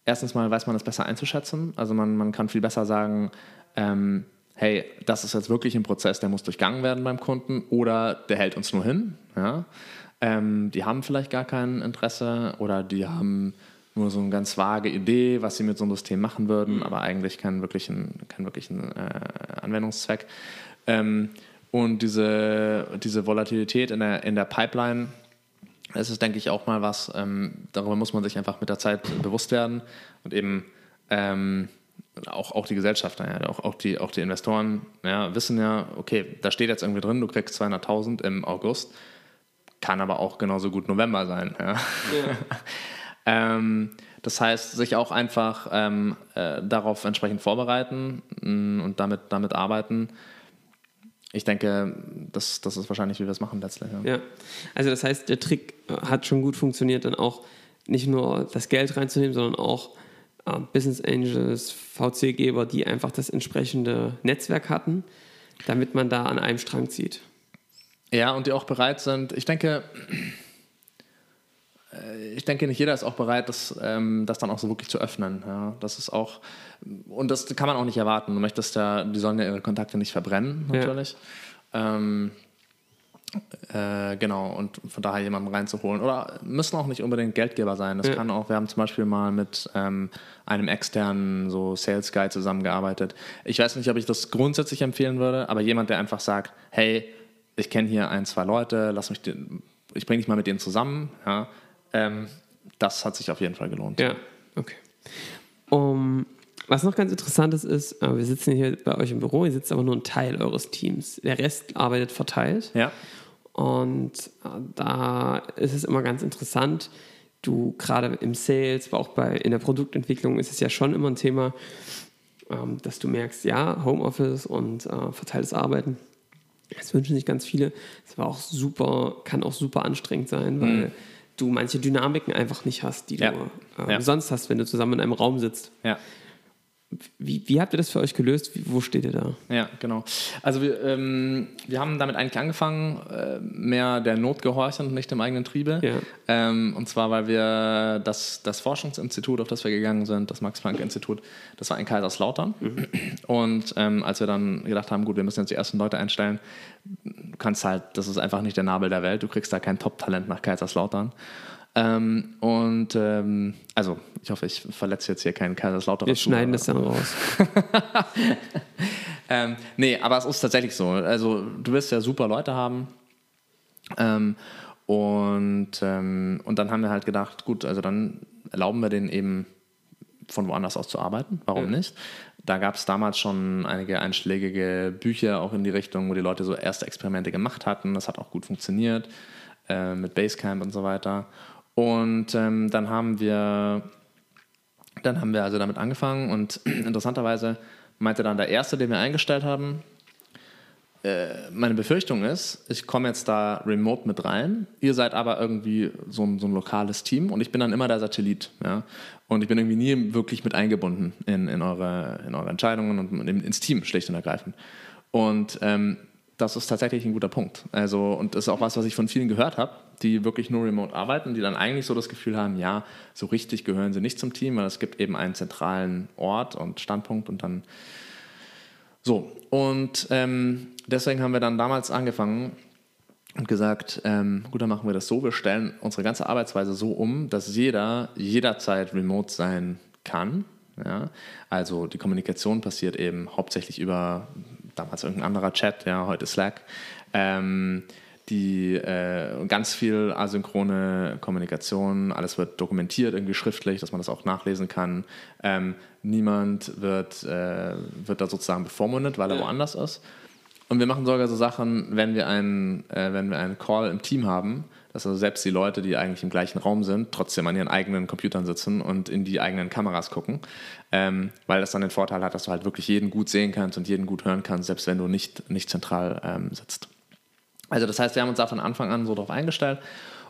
erstens mal weiß man das besser einzuschätzen. Also man, man kann viel besser sagen, ähm, hey, das ist jetzt wirklich ein Prozess, der muss durchgangen werden beim Kunden oder der hält uns nur hin. Ja? Ähm, die haben vielleicht gar kein Interesse oder die haben nur so eine ganz vage Idee, was sie mit so einem System machen würden, aber eigentlich keinen wirklichen, keinen wirklichen äh, Anwendungszweck. Ähm, und diese, diese Volatilität in der, in der Pipeline, das ist, denke ich, auch mal was, ähm, darüber muss man sich einfach mit der Zeit bewusst werden und eben ähm, auch, auch die Gesellschafter, ja, auch, auch, die, auch die Investoren ja, wissen ja, okay, da steht jetzt irgendwie drin, du kriegst 200.000 im August, kann aber auch genauso gut November sein. Ja. ähm, das heißt, sich auch einfach ähm, äh, darauf entsprechend vorbereiten mh, und damit, damit arbeiten. Ich denke, das, das ist wahrscheinlich, wie wir es machen letztlich. Ja.
Ja, also das heißt, der Trick äh, hat schon gut funktioniert, dann auch nicht nur das Geld reinzunehmen, sondern auch äh, Business Angels, VC-Geber, die einfach das entsprechende Netzwerk hatten, damit man da an einem Strang zieht.
Ja, und die auch bereit sind. Ich denke, ich denke, nicht jeder ist auch bereit, das, ähm, das dann auch so wirklich zu öffnen. Ja, das ist auch, und das kann man auch nicht erwarten. Du möchtest ja, die sollen ja ihre Kontakte nicht verbrennen,
Ja.
natürlich. Ähm, äh, genau, und von daher jemanden reinzuholen. Oder müssen auch nicht unbedingt Geldgeber sein. Das
Ja.
kann auch, wir haben zum Beispiel mal mit ähm, einem externen so Sales Guy zusammengearbeitet. Ich weiß nicht, ob ich das grundsätzlich empfehlen würde, aber jemand, der einfach sagt, hey, ich kenne hier ein, zwei Leute, lass mich, den, ich bringe dich mal mit denen zusammen, ja, ähm, das hat sich auf jeden Fall gelohnt.
Ja, okay. Um, was noch ganz interessant ist, ist, äh, wir sitzen hier bei euch im Büro, ihr sitzt aber nur ein Teil eures Teams. Der Rest arbeitet verteilt.
Ja.
Und äh, da ist es immer ganz interessant, du gerade im Sales, aber auch bei, in der Produktentwicklung ist es ja schon immer ein Thema, ähm, dass du merkst, ja, Homeoffice und äh, verteiltes Arbeiten, das wünschen sich ganz viele. Es war auch super, kann auch super anstrengend sein, weil du manche Dynamiken einfach nicht hast, die
Ja.
du äh,
Ja.
sonst hast, wenn du zusammen in einem Raum sitzt.
Ja.
Wie, wie habt ihr das für euch gelöst? Wie, wo steht ihr da?
Ja, genau. Also wir, ähm, wir haben damit eigentlich angefangen, äh, mehr der Not gehorchen und nicht dem eigenen Triebe.
Ja.
Ähm, und zwar, weil wir das, das Forschungsinstitut, auf das wir gegangen sind, das Max-Planck-Institut, das war in Kaiserslautern. Und ähm, als wir dann gedacht haben, gut, wir müssen jetzt die ersten Leute einstellen, kannst halt, das ist einfach nicht der Nabel der Welt, du kriegst da kein Top-Talent nach Kaiserslautern. Ähm, und ähm, also, ich hoffe, ich verletze jetzt hier keinen Kaiserslautern.
Wir schneiden das dann raus.
Ähm, nee, aber es ist tatsächlich so. Also du wirst ja super Leute haben. Ähm, und, ähm, und dann haben wir halt gedacht, gut, also dann erlauben wir denen eben von woanders aus zu arbeiten. Warum
Ja.
nicht? Da gab es damals schon einige einschlägige Bücher auch in die Richtung, wo die Leute so erste Experimente gemacht hatten. Das hat auch gut funktioniert äh, mit Basecamp und so weiter. Und ähm, dann haben wir dann haben wir also damit angefangen und interessanterweise meinte dann der Erste, den wir eingestellt haben, äh, meine Befürchtung ist, ich komme jetzt da remote mit rein, ihr seid aber irgendwie so ein, so ein lokales Team und ich bin dann immer der Satellit. Ja? Und ich bin irgendwie nie wirklich mit eingebunden in, in, eure, in eure Entscheidungen und in, ins Team, schlicht und ergreifend. Und ähm, das ist tatsächlich ein guter Punkt. Also, und das ist auch was, was ich von vielen gehört habe, die wirklich nur remote arbeiten, die dann eigentlich so das Gefühl haben, ja, so richtig gehören sie nicht zum Team, weil es gibt eben einen zentralen Ort und Standpunkt und dann so. Und ähm, deswegen haben wir dann damals angefangen und gesagt, ähm, gut, dann machen wir das so, wir stellen unsere ganze Arbeitsweise so um, dass jeder jederzeit remote sein kann. Ja? Also die Kommunikation passiert eben hauptsächlich über damals irgendein anderer Chat, ja, heute Slack. Ähm, die äh, ganz viel asynchrone Kommunikation, alles wird dokumentiert, irgendwie schriftlich, dass man das auch nachlesen kann. Ähm, niemand wird, äh, wird da sozusagen bevormundet, weil er
Ja.
woanders ist. Und wir machen sogar so Sachen, wenn wir einen, äh, wenn wir einen Call im Team haben, dass also selbst die Leute, die eigentlich im gleichen Raum sind, trotzdem an ihren eigenen Computern sitzen und in die eigenen Kameras gucken, ähm, weil das dann den Vorteil hat, dass du halt wirklich jeden gut sehen kannst und jeden gut hören kannst, selbst wenn du nicht, nicht zentral ähm, sitzt. Also das heißt, wir haben uns da von Anfang an so drauf eingestellt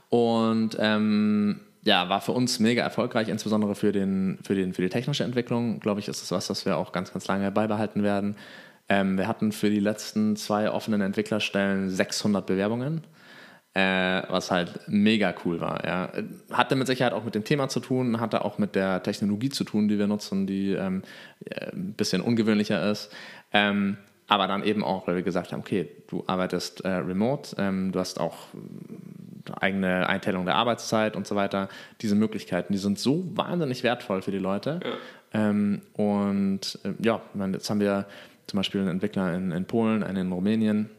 und ähm, ja, war für uns mega erfolgreich, insbesondere für, den, für, den, für die technische Entwicklung. Glaube ich, ist es was, was wir auch ganz, ganz lange beibehalten werden. Ähm, wir hatten für die letzten zwei offenen Entwicklerstellen 600 Bewerbungen, äh, was halt mega cool war. Ja. Hatte mit Sicherheit auch mit dem Thema zu tun, hatte auch mit der Technologie zu tun, die wir nutzen, die ähm, ein bisschen ungewöhnlicher ist. Ähm, aber dann eben auch, weil wir gesagt haben, okay, du arbeitest äh, remote, ähm, du hast auch eigene Einteilung der Arbeitszeit und so weiter. Diese Möglichkeiten, die sind so wahnsinnig wertvoll für die Leute. Ja. Ähm, und äh, ja, jetzt haben wir zum Beispiel einen Entwickler in, in Polen, einen in Rumänien.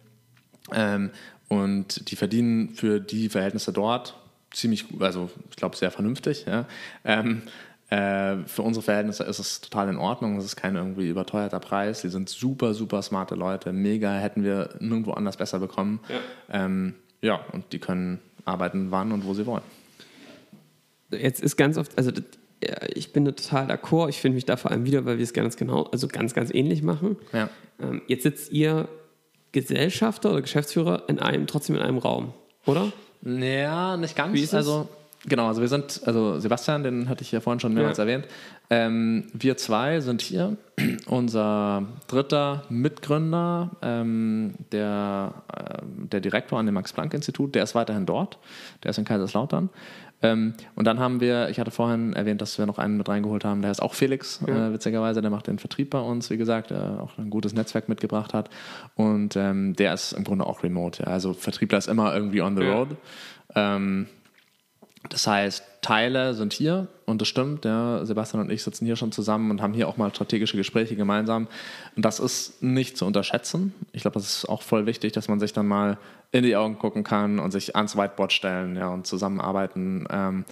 Ähm, und die verdienen für die Verhältnisse dort ziemlich, also ich glaube, sehr vernünftig. Ja. Ähm, äh, für unsere Verhältnisse ist es total in Ordnung. Es ist kein irgendwie überteuerter Preis. Die sind super, super smarte Leute. Mega, hätten wir nirgendwo anders besser bekommen. Ja, ähm, ja und die können arbeiten, wann und wo sie wollen.
Jetzt ist ganz oft, also ich bin total d'accord. Ich finde mich da vor allem wieder, weil wir es ganz genau, also ganz, ganz ähnlich machen. Ja. Ähm, jetzt sitzt ihr Gesellschafter oder Geschäftsführer in einem, trotzdem in einem Raum, oder?
Ja, nicht ganz. Wie ist also, genau, also wir sind, also Sebastian, den hatte ich ja vorhin schon mehrmals ja. erwähnt. Ähm, wir zwei sind hier. Unser dritter Mitgründer, ähm, der, äh, der Direktor an dem Max-Planck-Institut, der ist weiterhin dort. Der ist in Kaiserslautern. Ähm, und dann haben wir, ich hatte vorhin erwähnt, dass wir noch einen mit reingeholt haben, der ist auch Felix, ja. äh, witzigerweise, der macht den Vertrieb bei uns, wie gesagt, der auch ein gutes Netzwerk mitgebracht hat. Und ähm, der ist im Grunde auch remote. Ja. Also Vertriebler ist immer irgendwie on the road. Ähm, das heißt, Teile sind hier und das stimmt, ja, Sebastian und ich sitzen hier schon zusammen und haben hier auch mal strategische Gespräche gemeinsam. Und das ist nicht zu unterschätzen. Ich glaube, das ist auch voll wichtig, dass man sich dann mal in die Augen gucken kann und sich ans Whiteboard stellen ja, und zusammenarbeiten. Ähm,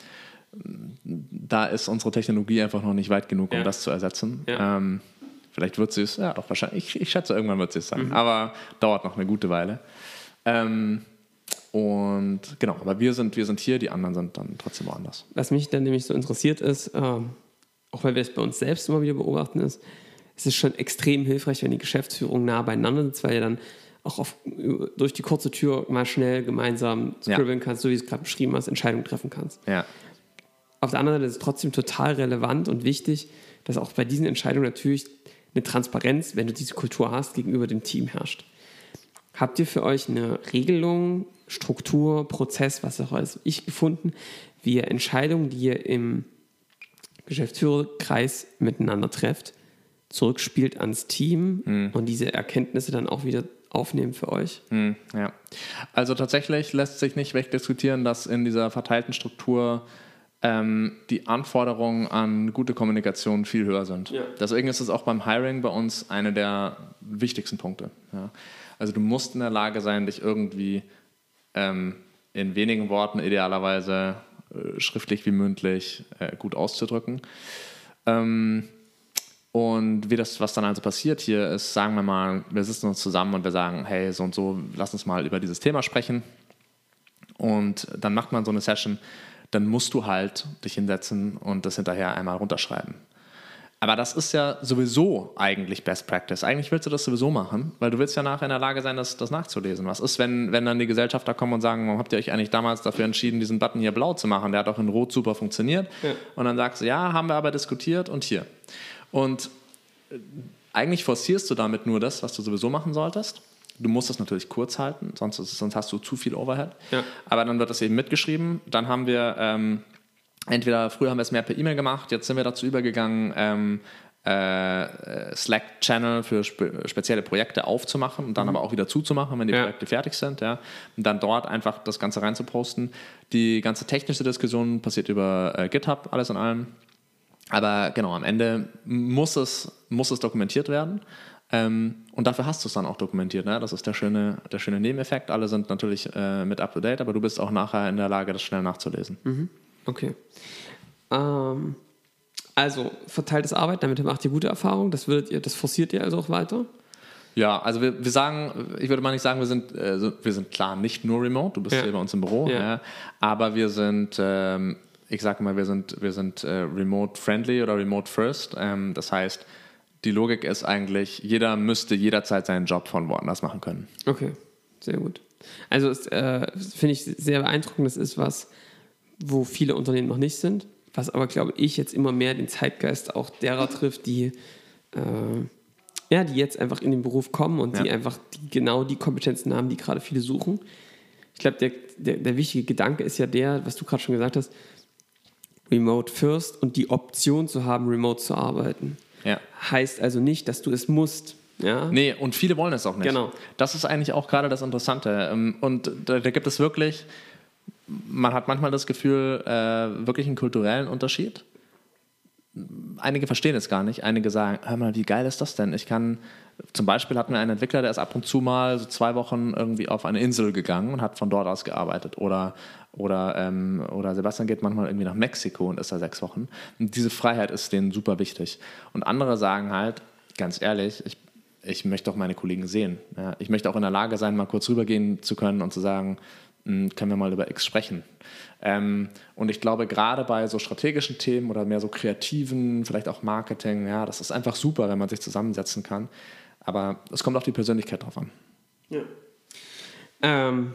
da ist unsere Technologie einfach noch nicht weit genug, um ja. das zu ersetzen. Ja. Ähm, vielleicht wird sie es, ja, doch wahrscheinlich, ich, ich schätze, irgendwann wird sie es sein, mhm. aber dauert noch eine gute Weile. Ähm, und genau, aber wir sind, wir sind hier, die anderen sind dann trotzdem woanders.
Was mich dann nämlich so interessiert ist, äh, auch weil wir es bei uns selbst immer wieder beobachten, ist, es ist schon extrem hilfreich, wenn die Geschäftsführung nah beieinander sitzt, weil ihr dann auch auf, durch die kurze Tür mal schnell gemeinsam scribbeln ja. kannst, so wie du es gerade beschrieben hast, Entscheidungen treffen kannst. Ja. Auf der anderen Seite ist es trotzdem total relevant und wichtig, dass auch bei diesen Entscheidungen natürlich eine Transparenz, wenn du diese Kultur hast, gegenüber dem Team herrscht. Habt ihr für euch eine Regelung, Struktur, Prozess, was auch alles ich gefunden, wie ihr Entscheidungen, die ihr im Geschäftsführerkreis miteinander trefft, zurückspielt ans Team mhm. und diese Erkenntnisse dann auch wieder aufnehmen für euch?
Mhm, ja, also tatsächlich lässt sich nicht wegdiskutieren, dass in dieser verteilten Struktur ähm, die Anforderungen an gute Kommunikation viel höher sind. Ja. Deswegen ist es auch beim Hiring bei uns eine der wichtigsten Punkte. Ja. Also du musst in der Lage sein, dich irgendwie ähm, in wenigen Worten idealerweise äh, schriftlich wie mündlich äh, gut auszudrücken. Ähm, und wie das, was dann also passiert hier ist, sagen wir mal, wir sitzen uns zusammen und wir sagen, hey, so und so, lass uns mal über dieses Thema sprechen. Und dann macht man so eine Session, dann musst du halt dich hinsetzen und das hinterher einmal runterschreiben. Aber das ist ja sowieso eigentlich Best Practice. Eigentlich willst du das sowieso machen, weil du willst ja nachher in der Lage sein, das, das nachzulesen. Was ist, wenn, wenn dann die Gesellschafter kommen und sagen, warum habt ihr euch eigentlich damals dafür entschieden, diesen Button hier blau zu machen? Der hat auch in Rot super funktioniert. Ja. Und dann sagst du, ja, haben wir aber diskutiert und hier. Und äh, eigentlich forcierst du damit nur das, was du sowieso machen solltest. Du musst es natürlich kurz halten, sonst, sonst hast du zu viel Overhead. Ja. Aber dann wird das eben mitgeschrieben. Dann haben wir ähm, entweder früher haben wir es mehr per E-Mail gemacht, jetzt sind wir dazu übergegangen, ähm, äh, Slack-Channel für spe spezielle Projekte aufzumachen und dann mhm. aber auch wieder zuzumachen, wenn die ja. Projekte fertig sind. Ja. Und dann dort einfach das Ganze reinzuposten. Die ganze technische Diskussion passiert über äh, GitHub, alles in allem. Aber genau, am Ende muss es, muss es dokumentiert werden. Ähm, und dafür hast du es dann auch dokumentiert. Ne? Das ist der schöne, der schöne Nebeneffekt. Alle sind natürlich äh, mit up to date, aber du bist auch nachher in der Lage, das schnell nachzulesen.
Mhm. Okay. Ähm, also verteiltes Arbeit, damit macht ihr gute Erfahrungen. Das, würdet ihr, das forciert ihr also auch weiter?
Ja, also wir, wir sagen, ich würde mal nicht sagen, wir sind, äh, wir sind klar nicht nur remote, du bist
Ja.
hier bei uns im Büro,
Ja.
ja. aber wir sind, ähm, ich sage mal, wir sind, wir sind äh, remote friendly oder remote first. Ähm, das heißt, die Logik ist eigentlich, jeder müsste jederzeit seinen Job von woanders machen können.
Okay, sehr gut. Also es, äh, finde ich sehr beeindruckend. Das ist was, wo viele Unternehmen noch nicht sind, was aber, glaube ich, jetzt immer mehr den Zeitgeist auch derer trifft, die, äh, ja, die jetzt einfach in den Beruf kommen und die
Ja.
einfach die, genau die Kompetenzen haben, die gerade viele suchen. Ich glaube, der, der, der wichtige Gedanke ist ja der, was du gerade schon gesagt hast, Remote first und die Option zu haben, remote zu arbeiten.
Ja.
Heißt also nicht, dass du es musst. Ja?
Nee, und viele wollen es auch nicht.
Genau.
Das ist eigentlich auch gerade das Interessante. Ähm, Und da gibt es wirklich, man hat manchmal das Gefühl, äh, wirklich einen kulturellen Unterschied. Einige verstehen es gar nicht. Einige sagen, hör mal, wie geil ist das denn? Ich kann, zum Beispiel hatten wir einen Entwickler, der ist ab und zu mal so zwei Wochen irgendwie auf eine Insel gegangen und hat von dort aus gearbeitet. Oder, oder, ähm, oder Sebastian geht manchmal irgendwie nach Mexiko und ist da sechs Wochen. Und diese Freiheit ist denen super wichtig. Und andere sagen halt, ganz ehrlich, ich, ich möchte auch meine Kollegen sehen. Ja, ich möchte auch in der Lage sein, mal kurz rübergehen zu können und zu sagen, "Hm, können wir mal über X sprechen. Ähm, und ich glaube, gerade bei so strategischen Themen oder mehr so kreativen, vielleicht auch Marketing, ja, das ist einfach super, wenn man sich zusammensetzen kann. Aber es kommt auf die Persönlichkeit drauf an.
Ja. Ähm,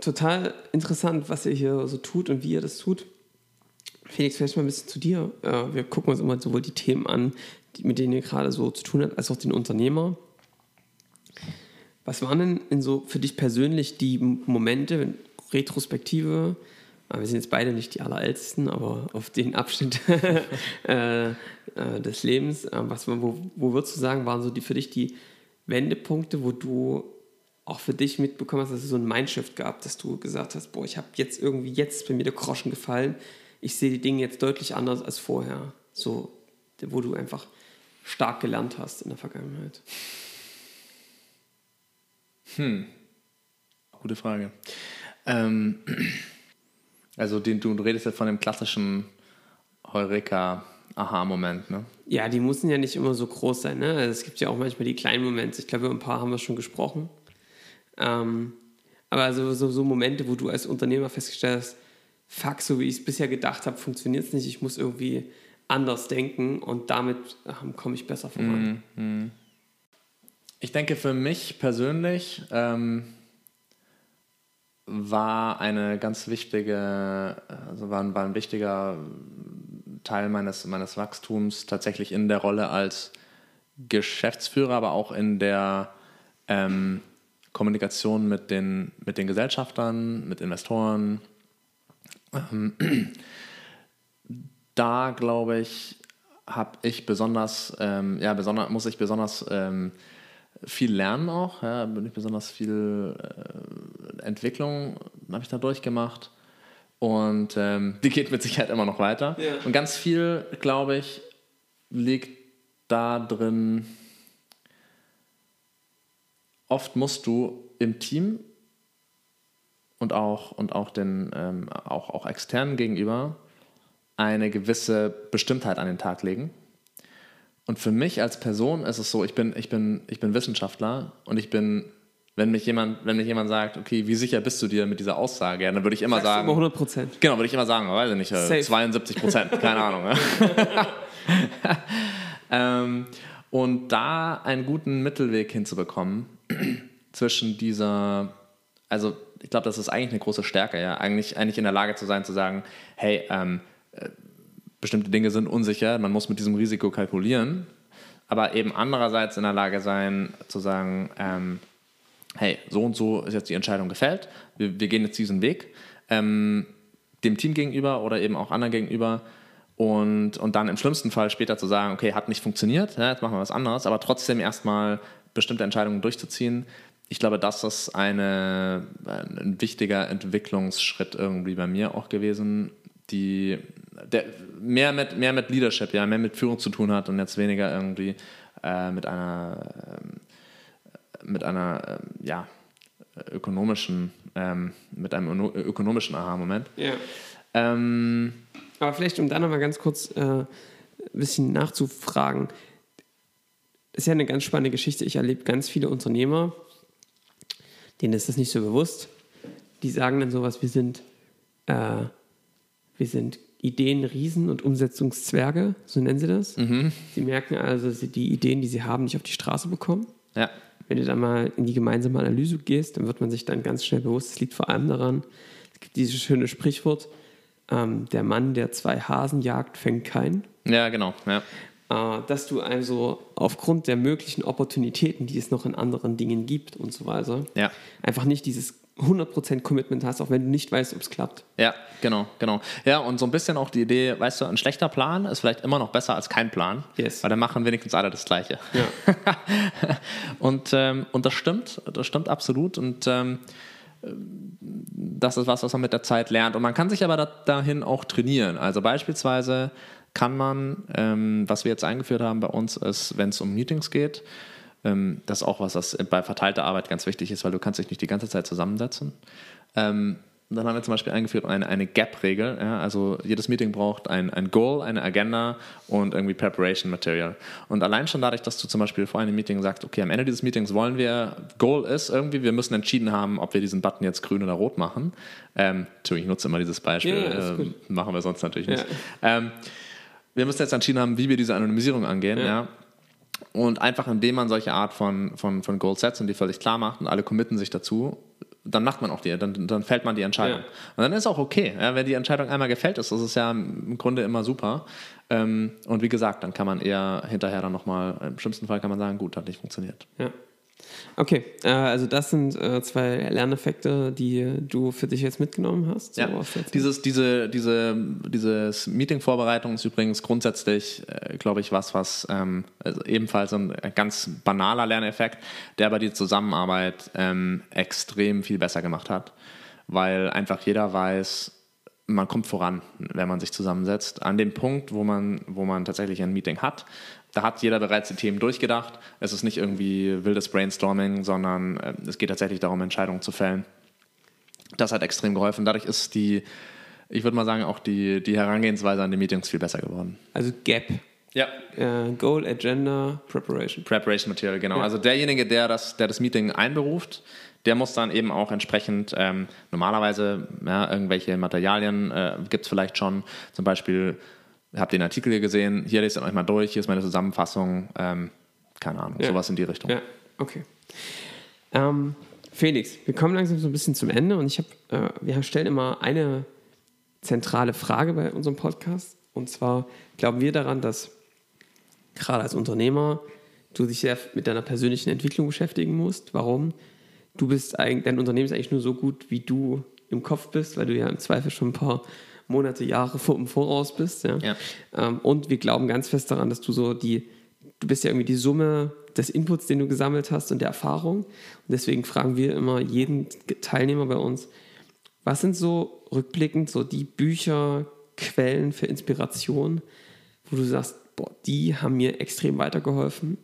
total interessant, was ihr hier so tut und wie ihr das tut. Felix, vielleicht mal ein bisschen zu dir. Äh, wir gucken uns immer sowohl die Themen an, die, mit denen ihr gerade so zu tun habt, als auch den Unternehmer. Was waren denn in so für dich persönlich die Momente, Retrospektive? äh, Wir sind jetzt beide nicht die Allerältesten, aber auf den Abschnitt äh, äh, des Lebens, äh, was, wo, wo würdest du sagen, waren so die für dich die Wendepunkte, wo du auch für dich mitbekommen hast, dass es so ein Mindshift gab, dass du gesagt hast, boah, ich habe jetzt irgendwie, jetzt ist bei mir der Groschen gefallen, ich sehe die Dinge jetzt deutlich anders als vorher. So, wo du einfach stark gelernt hast in der Vergangenheit.
Gute Frage. Ähm, also den, du redest jetzt von dem klassischen Heureka-Aha-Moment, ne?
Ja, die müssen ja nicht immer so groß sein. Ne? Also es gibt ja auch manchmal die kleinen Momente. Ich glaube, über ein paar haben wir schon gesprochen. Ähm, aber so, so, so Momente, wo du als Unternehmer festgestellt hast, fuck, so wie ich es bisher gedacht habe, funktioniert es nicht. Ich muss irgendwie anders denken und damit ähm, komme ich besser voran.
Ich denke, für mich persönlich ähm, war eine ganz wichtige, also war, war ein wichtiger Teil meines, meines Wachstums tatsächlich in der Rolle als Geschäftsführer, aber auch in der ähm, Kommunikation mit den, mit den Gesellschaftern, mit Investoren. Ähm, da glaube ich, habe ich besonders, ähm, ja, besonders, muss ich besonders ähm, viel lernen auch, ja, bin ich besonders viel äh, Entwicklung habe ich da durchgemacht und ähm, die geht mit Sicherheit immer noch weiter.
Ja.
Und ganz viel, glaube ich, liegt da drin, oft musst du im Team und auch, und auch den ähm, auch, auch externen gegenüber eine gewisse Bestimmtheit an den Tag legen. Und für mich als Person ist es so, ich bin, ich bin, ich bin Wissenschaftler und ich bin, wenn mich jemand, wenn mich jemand sagt, okay, wie sicher bist du dir mit dieser Aussage, dann würde ich immer
Sagst du
sagen,
immer 100 Prozent.
Genau, würde ich immer sagen, weiß ich nicht, äh,
Safe.
72 Prozent, keine Ahnung. Ähm, und da einen guten Mittelweg hinzubekommen zwischen dieser, also ich glaube, das ist eigentlich eine große Stärke, ja, eigentlich, eigentlich in der Lage zu sein, zu sagen, hey, ähm, äh, bestimmte Dinge sind unsicher, man muss mit diesem Risiko kalkulieren, aber eben andererseits in der Lage sein, zu sagen, ähm, hey, so und so ist jetzt die Entscheidung gefällt, wir, wir gehen jetzt diesen Weg, ähm, dem Team gegenüber oder eben auch anderen gegenüber und, und dann im schlimmsten Fall später zu sagen, okay, hat nicht funktioniert, ja, jetzt machen wir was anderes, aber trotzdem erstmal bestimmte Entscheidungen durchzuziehen. Ich glaube, das ist eine, ein wichtiger Entwicklungsschritt irgendwie bei mir auch gewesen, die der mehr mit, mehr mit Leadership, ja, mehr mit Führung zu tun hat und jetzt weniger irgendwie äh, mit einer ähm, mit einer ähm, ja, ökonomischen, ähm, mit einem öno- ökonomischen Aha-Moment.
Ja.
Ähm,
Aber vielleicht, um da nochmal ganz kurz äh, ein bisschen nachzufragen. ist ja eine ganz spannende Geschichte. Ich erlebe ganz viele Unternehmer, denen ist das nicht so bewusst. Die sagen dann sowas, wir sind, äh, wir sind Ideenriesen und Umsetzungszwerge, so nennen sie das.
Mhm.
Sie merken also, dass sie die Ideen, die sie haben, nicht auf die Straße bekommen.
Ja.
Wenn du dann mal in die gemeinsame Analyse gehst, dann wird man sich dann ganz schnell bewusst, es liegt vor allem daran, es gibt dieses schöne Sprichwort, ähm, der Mann, der zwei Hasen jagt, fängt keinen.
Ja, genau. Ja.
Äh, dass du also aufgrund der möglichen Opportunitäten, die es noch in anderen Dingen gibt und so weiter,
Ja.
einfach nicht dieses 100% Commitment hast, auch wenn du nicht weißt, ob es klappt.
Ja, genau, genau. Ja, und so ein bisschen auch die Idee, weißt du, ein schlechter Plan ist vielleicht immer noch besser als kein Plan.
Yes.
Weil dann machen wenigstens alle das Gleiche.
Ja.
und, ähm, und das stimmt, das stimmt absolut. Und ähm, das ist was, was man mit der Zeit lernt. Und man kann sich aber da, dahin auch trainieren. Also beispielsweise kann man, ähm, was wir jetzt eingeführt haben bei uns, ist, wenn es um Meetings geht, ähm, das ist auch was, was bei verteilter Arbeit ganz wichtig ist, weil du kannst dich nicht die ganze Zeit zusammensetzen. Ähm, dann haben wir zum Beispiel eingeführt eine, eine Gap-Regel. Ja? Also jedes Meeting braucht ein, ein Goal, eine Agenda und irgendwie Preparation Material. Und allein schon dadurch, dass du zum Beispiel vor einem Meeting sagst, okay, am Ende dieses Meetings wollen wir, Goal ist irgendwie, wir müssen entschieden haben, ob wir diesen Button jetzt grün oder rot machen. Ähm, Entschuldigung, ich nutze immer dieses Beispiel,
Ja, gut.
machen wir sonst natürlich nicht.
Ja.
Ähm, wir müssen jetzt entschieden haben, wie wir diese Anonymisierung angehen.
Ja.
Und einfach indem man solche Art von, von, von Goals setzt und die völlig klar macht und alle committen sich dazu, dann macht man auch die, dann, dann fällt man die Entscheidung.
Ja.
Und dann ist auch okay. Ja, wenn die Entscheidung einmal gefällt ist, das ist ja im Grunde immer super. Ähm, und wie gesagt, dann kann man eher hinterher dann nochmal, im schlimmsten Fall kann man sagen, gut, hat nicht funktioniert.
Ja. Okay, äh, also das sind äh, zwei Lerneffekte, die du für dich jetzt mitgenommen hast. so
Ja, dieses, diese, diese, dieses Meeting-Vorbereitung ist übrigens grundsätzlich, äh, glaube ich, was, was ähm, also ebenfalls ein ganz banaler Lerneffekt, der aber die Zusammenarbeit ähm, extrem viel besser gemacht hat, weil einfach jeder weiß, man kommt voran, wenn man sich zusammensetzt. An dem Punkt, wo man, wo man tatsächlich ein Meeting hat, da hat jeder bereits die Themen durchgedacht. Es ist nicht irgendwie wildes Brainstorming, sondern äh, es geht tatsächlich darum, Entscheidungen zu fällen. Das hat extrem geholfen. Dadurch ist die, ich würde mal sagen, auch die, die Herangehensweise an die Meetings viel besser geworden.
Also Gap.
Ja.
Äh, Goal, Agenda, Preparation.
Preparation Material, genau.
Ja.
Also derjenige, der das, der das Meeting einberuft, der muss dann eben auch entsprechend ähm, normalerweise ja, irgendwelche Materialien äh, gibt es vielleicht schon. Zum Beispiel, habt den Artikel hier gesehen, hier lest ihr euch mal durch, hier ist meine Zusammenfassung, ähm, keine Ahnung,
Ja.
sowas in die Richtung.
Ja, okay. Ähm, Felix, wir kommen langsam so ein bisschen zum Ende und ich habe, äh, wir stellen immer eine zentrale Frage bei unserem Podcast und zwar glauben wir daran, dass gerade als Unternehmer du dich sehr mit deiner persönlichen Entwicklung beschäftigen musst. Warum? Du bist eigentlich, dein Unternehmen ist eigentlich nur so gut, wie du im Kopf bist, weil du ja im Zweifel schon ein paar Monate, Jahre vor, im Voraus bist. Ja?
Ja.
Ähm, und wir glauben ganz fest daran, dass du so die, du bist ja irgendwie die Summe des Inputs, den du gesammelt hast und der Erfahrung. Und deswegen fragen wir immer jeden Teilnehmer bei uns, was sind so rückblickend so die Bücher, Quellen für Inspiration, wo du sagst, boah, die haben mir extrem weitergeholfen.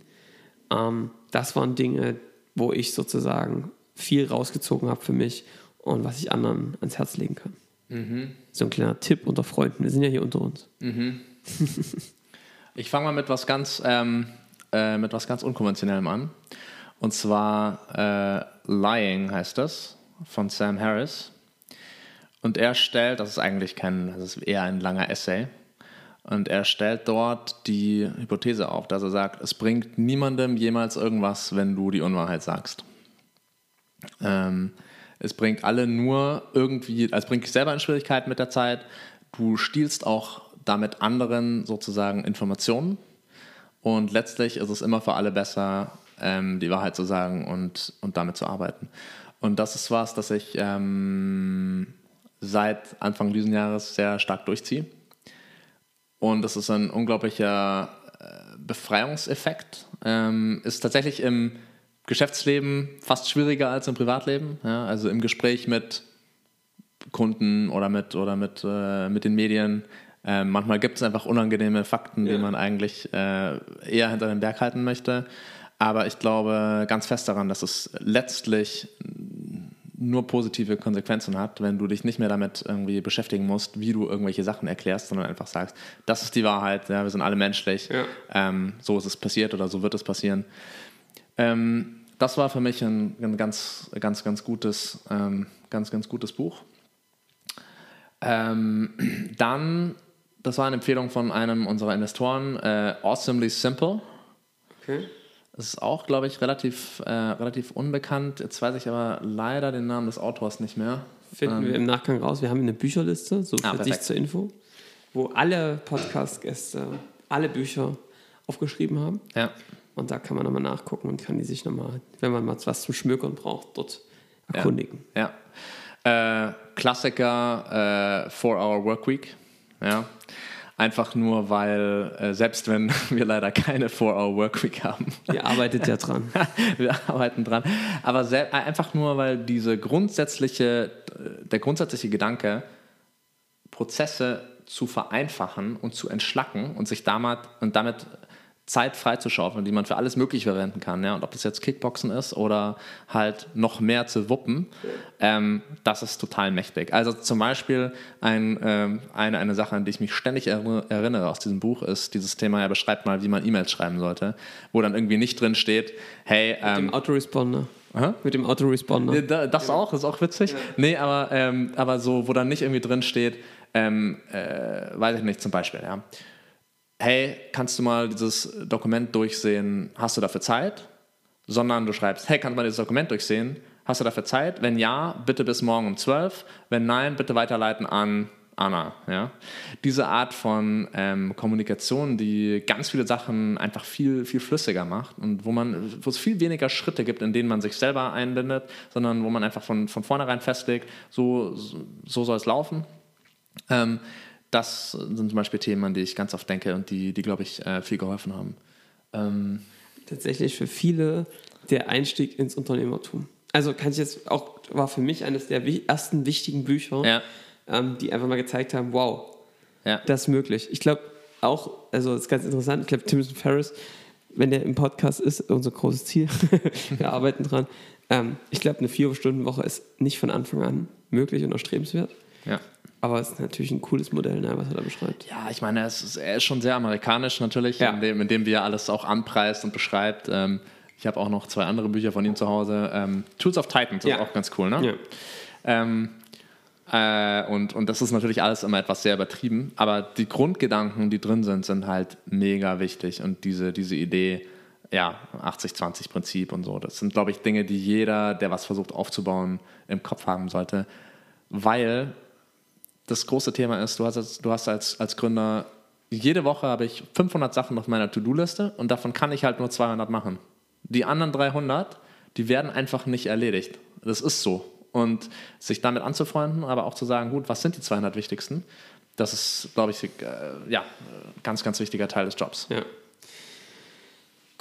Ähm, das waren Dinge, wo ich sozusagen viel rausgezogen habe für mich und was ich anderen ans Herz legen kann. So ein kleiner Tipp unter Freunden. Wir sind ja hier unter uns.
Ich fange mal mit was ganz, ähm, äh, mit was ganz Unkonventionellem an. Und zwar äh, Lying heißt das, von Sam Harris. Und er stellt, das ist eigentlich kein, das ist eher ein langer Essay. Und er stellt dort die Hypothese auf, dass er sagt, es bringt niemandem jemals irgendwas, wenn du die Unwahrheit sagst. Ähm, es bringt alle nur irgendwie, also es bringt dich selber in Schwierigkeiten mit der Zeit. Du stiehlst auch damit anderen sozusagen Informationen. Und letztlich ist es immer für alle besser, ähm, die Wahrheit zu sagen und, und damit zu arbeiten. Und das ist was, das ich ähm, seit Anfang dieses Jahres sehr stark durchziehe. Und es ist ein unglaublicher äh, Befreiungseffekt. Ähm, ist tatsächlich im Geschäftsleben fast schwieriger als im Privatleben. Ja? Also im Gespräch mit Kunden oder mit, oder mit, äh, mit den Medien. Äh, manchmal gibt es einfach unangenehme Fakten,
Ja.
die man eigentlich äh, eher hinter den Berg halten möchte. Aber ich glaube ganz fest daran, dass es letztlich nur positive Konsequenzen hat, wenn du dich nicht mehr damit irgendwie beschäftigen musst, wie du irgendwelche Sachen erklärst, sondern einfach sagst, das ist die Wahrheit, ja, wir sind alle menschlich,
Ja.
ähm, so ist es passiert oder so wird es passieren. Ähm, das war für mich ein, ein ganz, ganz, ganz gutes, ähm, ganz, ganz gutes Buch. Ähm, dann, das war eine Empfehlung von einem unserer Investoren, äh, Awesomely Simple.
Okay.
Das ist auch, glaube ich, relativ, äh, relativ unbekannt. Jetzt weiß ich aber leider den Namen des Autors nicht mehr.
Finden wir im Nachgang raus. Wir haben eine Bücherliste, so für
Ah,
dich zur Info, wo alle Podcast-Gäste alle Bücher aufgeschrieben haben.
Ja,
Und da kann man nochmal nachgucken und kann die sich nochmal, wenn man mal was zum Schmökern braucht, dort erkundigen.
ja. Äh, Klassiker, äh, Four Hour Workweek. Ja. Einfach nur, weil, äh, selbst wenn wir leider keine Four Hour Workweek haben,
Ihr arbeitet ja dran.
wir arbeiten dran. Aber sel- einfach nur, weil diese grundsätzliche, der grundsätzliche Gedanke, Prozesse zu vereinfachen und zu entschlacken und sich damit, und damit Zeit freizuschaufeln, die man für alles Mögliche verwenden kann. Ja? Und ob das jetzt Kickboxen ist oder halt noch mehr zu wuppen, ähm, das ist total mächtig. Also zum Beispiel ein, ähm, eine, eine Sache, an die ich mich ständig erinnere aus diesem Buch, ist dieses Thema, er beschreibt mal, wie man E-Mails schreiben sollte, wo dann irgendwie nicht drin steht, hey,
Mit dem
ähm,
Autoresponder.
Aha.
Mit dem Autoresponder.
ja, da- Das auch, das ist auch witzig. Nee, aber, ähm, aber so, wo dann nicht irgendwie drin steht, ähm, äh, weiß ich nicht, zum Beispiel, ja. Hey, kannst du mal dieses Dokument durchsehen? Hast du dafür Zeit? Sondern du schreibst, hey, kannst du mal dieses Dokument durchsehen? Hast du dafür Zeit? Wenn ja, bitte bis morgen um 12. Wenn nein, bitte weiterleiten an Anna. Ja? Diese Art von ähm, Kommunikation, die ganz viele Sachen einfach viel, viel flüssiger macht und wo, man, wo es viel weniger Schritte gibt, in denen man sich selber einbindet, sondern wo man einfach von, von vornherein festlegt, so, so soll es laufen. Ähm, das sind zum Beispiel Themen, an die ich ganz oft denke und die, die glaube ich, äh, viel geholfen haben. Ähm,
Tatsächlich für viele der Einstieg ins Unternehmertum. Also kann ich jetzt auch, war für mich eines der ersten wichtigen Bücher,
Ja.
ähm, die einfach mal gezeigt haben, wow,
ja.
das ist möglich. Ich glaube auch, also das ist ganz interessant, ich glaube Timothy Ferris, wenn der im Podcast ist, unser großes Ziel, wir arbeiten dran, ähm, ich glaube eine Vier-Stunden-Woche ist nicht von Anfang an möglich und erstrebenswert,
ja.
aber es ist natürlich ein cooles Modell, ne, was er da beschreibt.
Ja, ich meine, ist, er ist schon sehr amerikanisch natürlich,
Ja.
in, dem, in dem wie er alles auch anpreist und beschreibt. Ähm, ich habe auch noch zwei andere Bücher von ihm zu Hause. Ähm, Tools of Titans
Ja.
ist auch ganz cool, ne?
Ja.
Ähm, äh, und, und das ist natürlich alles immer etwas sehr übertrieben, aber die Grundgedanken, die drin sind, sind halt mega wichtig. Und diese, diese Idee, ja, 80-20-Prinzip und so, das sind, glaube ich, Dinge, die jeder, der was versucht aufzubauen, im Kopf haben sollte. Weil das große Thema ist, du hast als, du hast als, als Gründer, jede Woche habe ich 500 Sachen auf meiner To-Do-Liste und davon kann ich halt nur 200 machen. Die anderen 300, die werden einfach nicht erledigt. Das ist so. Und sich damit anzufreunden, aber auch zu sagen, gut, was sind die 200 wichtigsten? Das ist, glaube ich, äh, ja, ganz, ganz wichtiger Teil des Jobs.
Ja.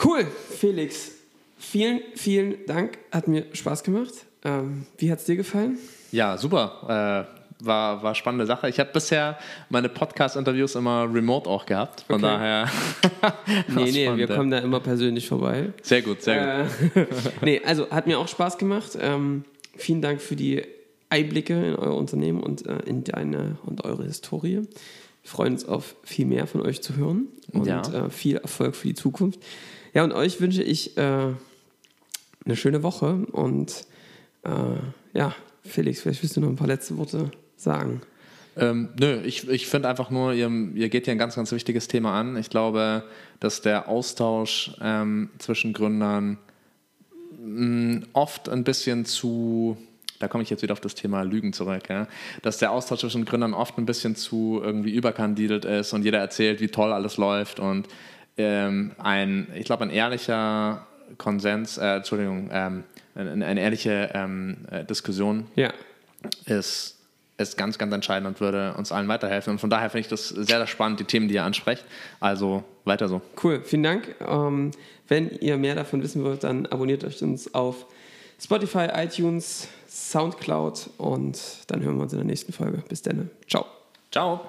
Cool, Felix. Vielen, vielen Dank. Hat mir Spaß gemacht. Ähm, wie hat es dir gefallen?
Ja, super. War, war spannende Sache. Ich habe bisher meine Podcast-Interviews immer remote auch gehabt. Von
Okay.
daher.
Nee, nee, wir kommen da immer persönlich vorbei.
Sehr gut, sehr gut.
Äh, nee, also hat mir auch Spaß gemacht. Ähm, vielen Dank für die Einblicke in euer Unternehmen und äh, in deine und eure Historie. Wir freuen uns auf viel mehr von euch zu hören und
Ja.
äh, viel Erfolg für die Zukunft. Ja, und euch wünsche ich äh, eine schöne Woche und äh, ja, Felix, vielleicht willst du noch ein paar letzte Worte sagen.
Ähm, nö, ich, ich finde einfach nur, ihr, ihr geht hier ein ganz, ganz wichtiges Thema an. Ich glaube, dass der Austausch ähm, zwischen Gründern mh, oft ein bisschen zu, da komme ich jetzt wieder auf das Thema Lügen zurück, ja? dass der Austausch zwischen Gründern oft ein bisschen zu irgendwie überkandidelt ist und jeder erzählt, wie toll alles läuft und ähm, ein, ich glaube, ein ehrlicher Konsens, äh, Entschuldigung, ähm, eine, eine ehrliche ähm, äh, Diskussion
Ja,
ist, ist ganz, ganz entscheidend und würde uns allen weiterhelfen. Und von daher finde ich das sehr, sehr spannend, die Themen, die ihr ansprecht. Also weiter so.
Cool, vielen Dank. Ähm, wenn ihr mehr davon wissen wollt, dann abonniert euch uns auf Spotify, iTunes, Soundcloud und dann hören wir uns in der nächsten Folge. Bis dann. Ciao.
Ciao.